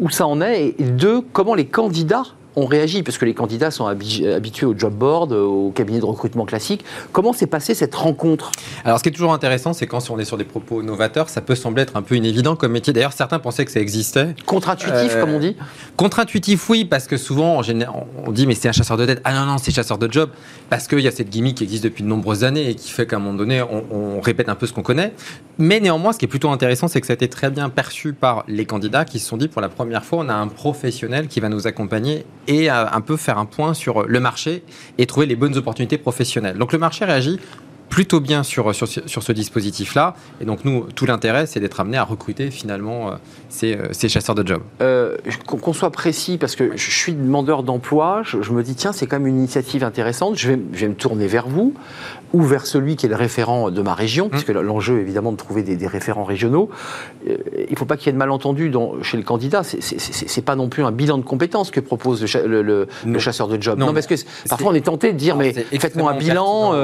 où ça en est, et deux, comment les candidats on réagit parce que les candidats sont habitués au job board, au cabinet de recrutement classique. Comment s'est passée cette rencontre? Alors, ce qui est toujours intéressant, c'est quand on est sur des propos novateurs, ça peut sembler être un peu inévident comme métier. D'ailleurs, certains pensaient que ça existait. Contre-intuitif, euh, comme on dit? Contre-intuitif, oui, parce que souvent, on dit, mais c'est un chasseur de tête. Ah non, non, c'est chasseur de job. Parce qu'il y a cette gimmick qui existe depuis de nombreuses années et qui fait qu'à un moment donné, on, répète un peu ce qu'on connaît. Mais néanmoins, ce qui est plutôt intéressant, c'est que ça a été très bien perçu par les candidats qui se sont dit, pour la première fois, on a un professionnel qui va nous accompagner et un peu faire un point sur le marché et trouver les bonnes opportunités professionnelles. Donc le marché réagit plutôt bien sur, sur, sur ce dispositif-là. Et donc, nous, tout l'intérêt, c'est d'être amené à recruter finalement euh, ces, euh, ces, chasseurs de jobs. Euh, qu'on soit précis, parce que je suis demandeur d'emploi, je, me dis, tiens, c'est quand même une initiative intéressante, je vais, je vais, me tourner vers vous ou vers celui qui est le référent de ma région, puisque mmh. l'enjeu, évidemment, de trouver des, référents régionaux. il ne faut pas qu'il y ait de malentendu dans, chez le candidat. C'est pas non plus un bilan de compétences que propose le, le, chasseur de job. Non, parce que parfois, on est tenté de dire, mais faites-moi un bilan.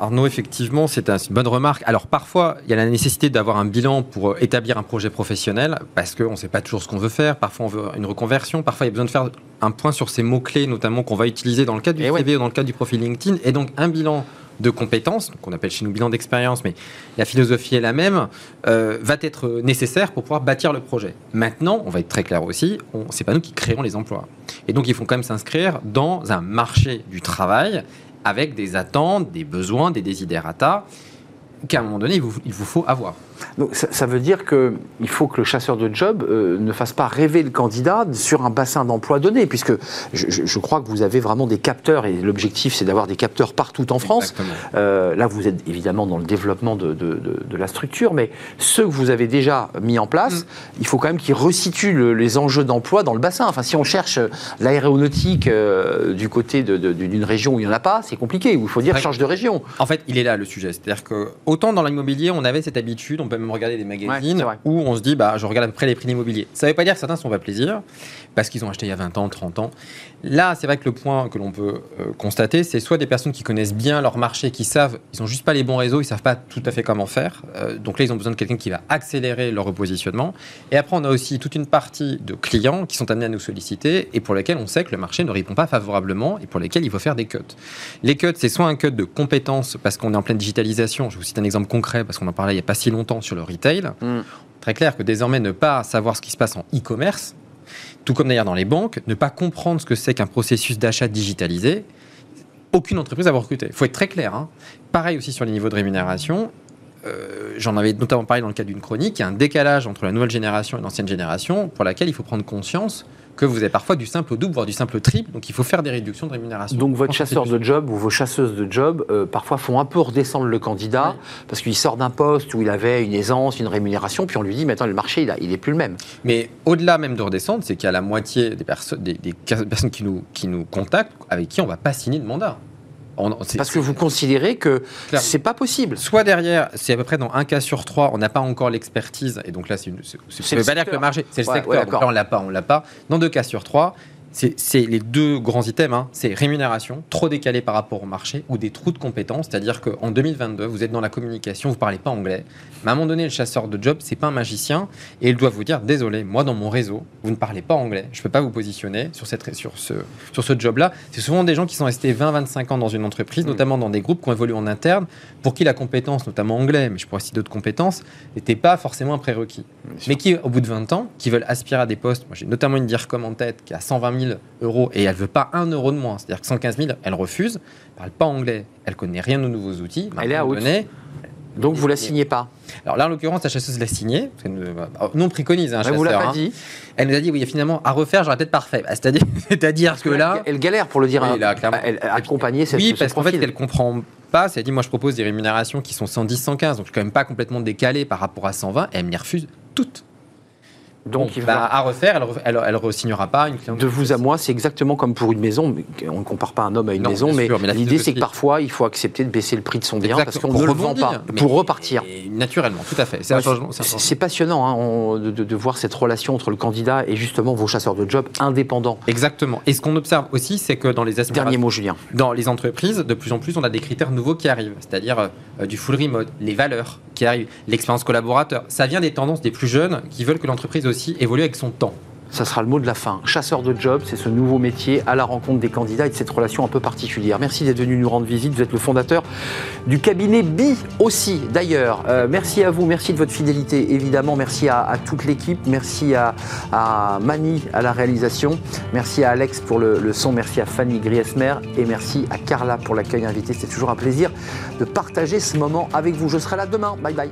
Arnaud, effectivement, c'est une bonne remarque. Alors parfois, il y a la nécessité d'avoir un bilan pour euh, établir un projet professionnel, parce qu'on ne sait pas toujours ce qu'on veut faire. Parfois, on veut une reconversion. Parfois, il y a besoin de faire un point sur ces mots-clés, notamment qu'on va utiliser dans le cadre du CV ou dans le cadre du profil LinkedIn. Et donc, un bilan de compétences, qu'on appelle chez nous bilan d'expérience, mais la philosophie est la même, euh, va être nécessaire pour pouvoir bâtir le projet. Maintenant, on va être très clair aussi, c'est pas nous qui créons les emplois. Et donc, il faut quand même s'inscrire dans un marché du travail avec des attentes, des besoins, des desiderata qu'à un moment donné, il vous faut avoir. Donc ça, veut dire qu'il faut que le chasseur de job euh, ne fasse pas rêver le candidat sur un bassin d'emploi donné, puisque je, crois que vous avez vraiment des capteurs, et l'objectif c'est d'avoir des capteurs partout en France. Euh, là, vous êtes évidemment dans le développement de, la structure, mais ceux que vous avez déjà mis en place, mm. il faut quand même qu'ils resituent les enjeux d'emploi dans le bassin. Enfin, si on cherche l'aéronautique euh, du côté d'une région où il n'y en a pas, c'est compliqué, il faut dire change de région. En fait, il est là le sujet. C'est-à-dire que autant dans l'immobilier, on avait cette habitude, on peut même regarder des magazines où on se dit, bah, je regarde à peu près les prix d'immobilier. Ça ne veut pas dire que certains sont pas plaisir, parce qu'ils ont acheté il y a 20 ans, 30 ans. Là, c'est vrai que le point que l'on peut euh, constater, c'est soit des personnes qui connaissent bien leur marché, qui savent, ils n'ont juste pas les bons réseaux, ils savent pas tout à fait comment faire. Euh, donc là, ils ont besoin de quelqu'un qui va accélérer leur repositionnement. Et après, on a aussi toute une partie de clients qui sont amenés à nous solliciter et pour lesquels on sait que le marché ne répond pas favorablement et pour lesquels il faut faire des cuts. Les cuts, c'est soit un cut de compétences parce qu'on est en pleine digitalisation. Je vous cite un exemple concret parce qu'on en parlait il n'y a pas si longtemps sur le retail. Mm. Très clair que désormais, ne pas savoir ce qui se passe en e-commerce, tout comme d'ailleurs dans les banques, ne pas comprendre ce que c'est qu'un processus d'achat digitalisé, aucune entreprise n'a recruté. Il faut être très clair. Hein. Pareil aussi sur les niveaux de rémunération. Euh, j'en avais notamment parlé dans le cadre d'une chronique. Il y a un décalage entre la nouvelle génération et l'ancienne génération pour laquelle il faut prendre conscience que vous avez parfois du simple au double, voire du simple au triple. Donc il faut faire des réductions de rémunération. Donc votre chasseur de job ou vos chasseuses de job, euh, parfois font un peu redescendre le candidat parce qu'il sort d'un poste où il avait une aisance, une rémunération, puis on lui dit maintenant le marché il, n'est plus le même. Mais au-delà même de redescendre, c'est qu'il y a la moitié des, des, personnes qui nous, qui nous contactent avec qui on ne va pas signer de mandat. Parce que vous considérez que c'est pas possible. Soit derrière, c'est à peu près dans un cas sur trois, on n'a pas encore l'expertise, et donc là, c'est pas dire que le marché, c'est le secteur. donc là, on l'a pas, on l'a pas. Dans deux cas sur trois, c'est les deux grands items. Hein. C'est rémunération, trop décalé par rapport au marché, ou des trous de compétences. C'est-à-dire qu'en 2022, vous êtes dans la communication, vous parlez pas anglais. Mais à un moment donné, le chasseur de job, c'est pas un magicien, et il doit vous dire désolé, moi dans mon réseau, vous ne parlez pas anglais, je peux pas vous positionner sur, cette, sur ce, sur ce job-là. C'est souvent des gens qui sont restés 20-25 ans dans une entreprise, mm. notamment dans des groupes qui ont évolué en interne, pour qui la compétence, notamment anglais, mais je pourrais citer d'autres compétences, n'était pas forcément un prérequis. Mais qui, au bout de 20 ans, qui veulent aspirer à des postes, moi j'ai notamment une DIRCOM en tête qui a 120 000 euros et elle veut pas un euro de moins, c'est-à-dire que 115 000, elle refuse, elle parle pas anglais, elle connaît rien aux nouveaux outils. Elle est à donc vous la signez pas Alors là, en l'occurrence, la chasseuse l'a signée. Nous, on préconise un chasseur. Vous l'a pas hein. dit Elle nous a dit, oui, finalement, à refaire, j'aurais peut-être parfait. Bah, c'est-à-dire, c'est-à-dire que là... Elle galère, pour le dire. Oui, là, clairement. Elle, accompagner cette Oui, parce qu'en fait, elle comprend pas. C'est-à-dire, moi, je propose des rémunérations qui sont 110, 115. Donc, je suis quand même pas complètement décalé par rapport à 120. Et elle me les refuse toutes. Donc, il va... Bah, à refaire, elle, elle, re-signera pas une De vous à moi, c'est exactement comme pour une maison. On ne compare pas un homme à une maison, mais, l'idée, c'est que parfois, il faut accepter de baisser le prix de son bien parce qu'on ne le vend pas pour repartir. naturellement, tout à fait. C'est passionnant hein, de, voir cette relation entre le candidat et justement vos chasseurs de job indépendants. Exactement. Et ce qu'on observe aussi, c'est que dans les Dernier mot, Julien. Dans les entreprises, de plus en plus, on a des critères nouveaux qui arrivent, c'est-à-dire euh, du full remote, les valeurs qui arrivent, l'expérience collaborateur. Ça vient des tendances des plus jeunes qui veulent que l'entreprise aussi évolue avec son temps ça sera le mot de la fin. Chasseur de job, c'est ce nouveau métier à la rencontre des candidats et de cette relation un peu particulière. Merci d'être venu nous rendre visite. Vous êtes le fondateur du cabinet BI aussi, d'ailleurs. Euh, merci à vous, merci de votre fidélité, évidemment. Merci à, toute l'équipe. Merci à, Mani à la réalisation. Merci à Alex pour le, son. Merci à Fanny Griesmer. Et merci à Carla pour l'accueil invité. C'est toujours un plaisir de partager ce moment avec vous. Je serai là demain. Bye bye.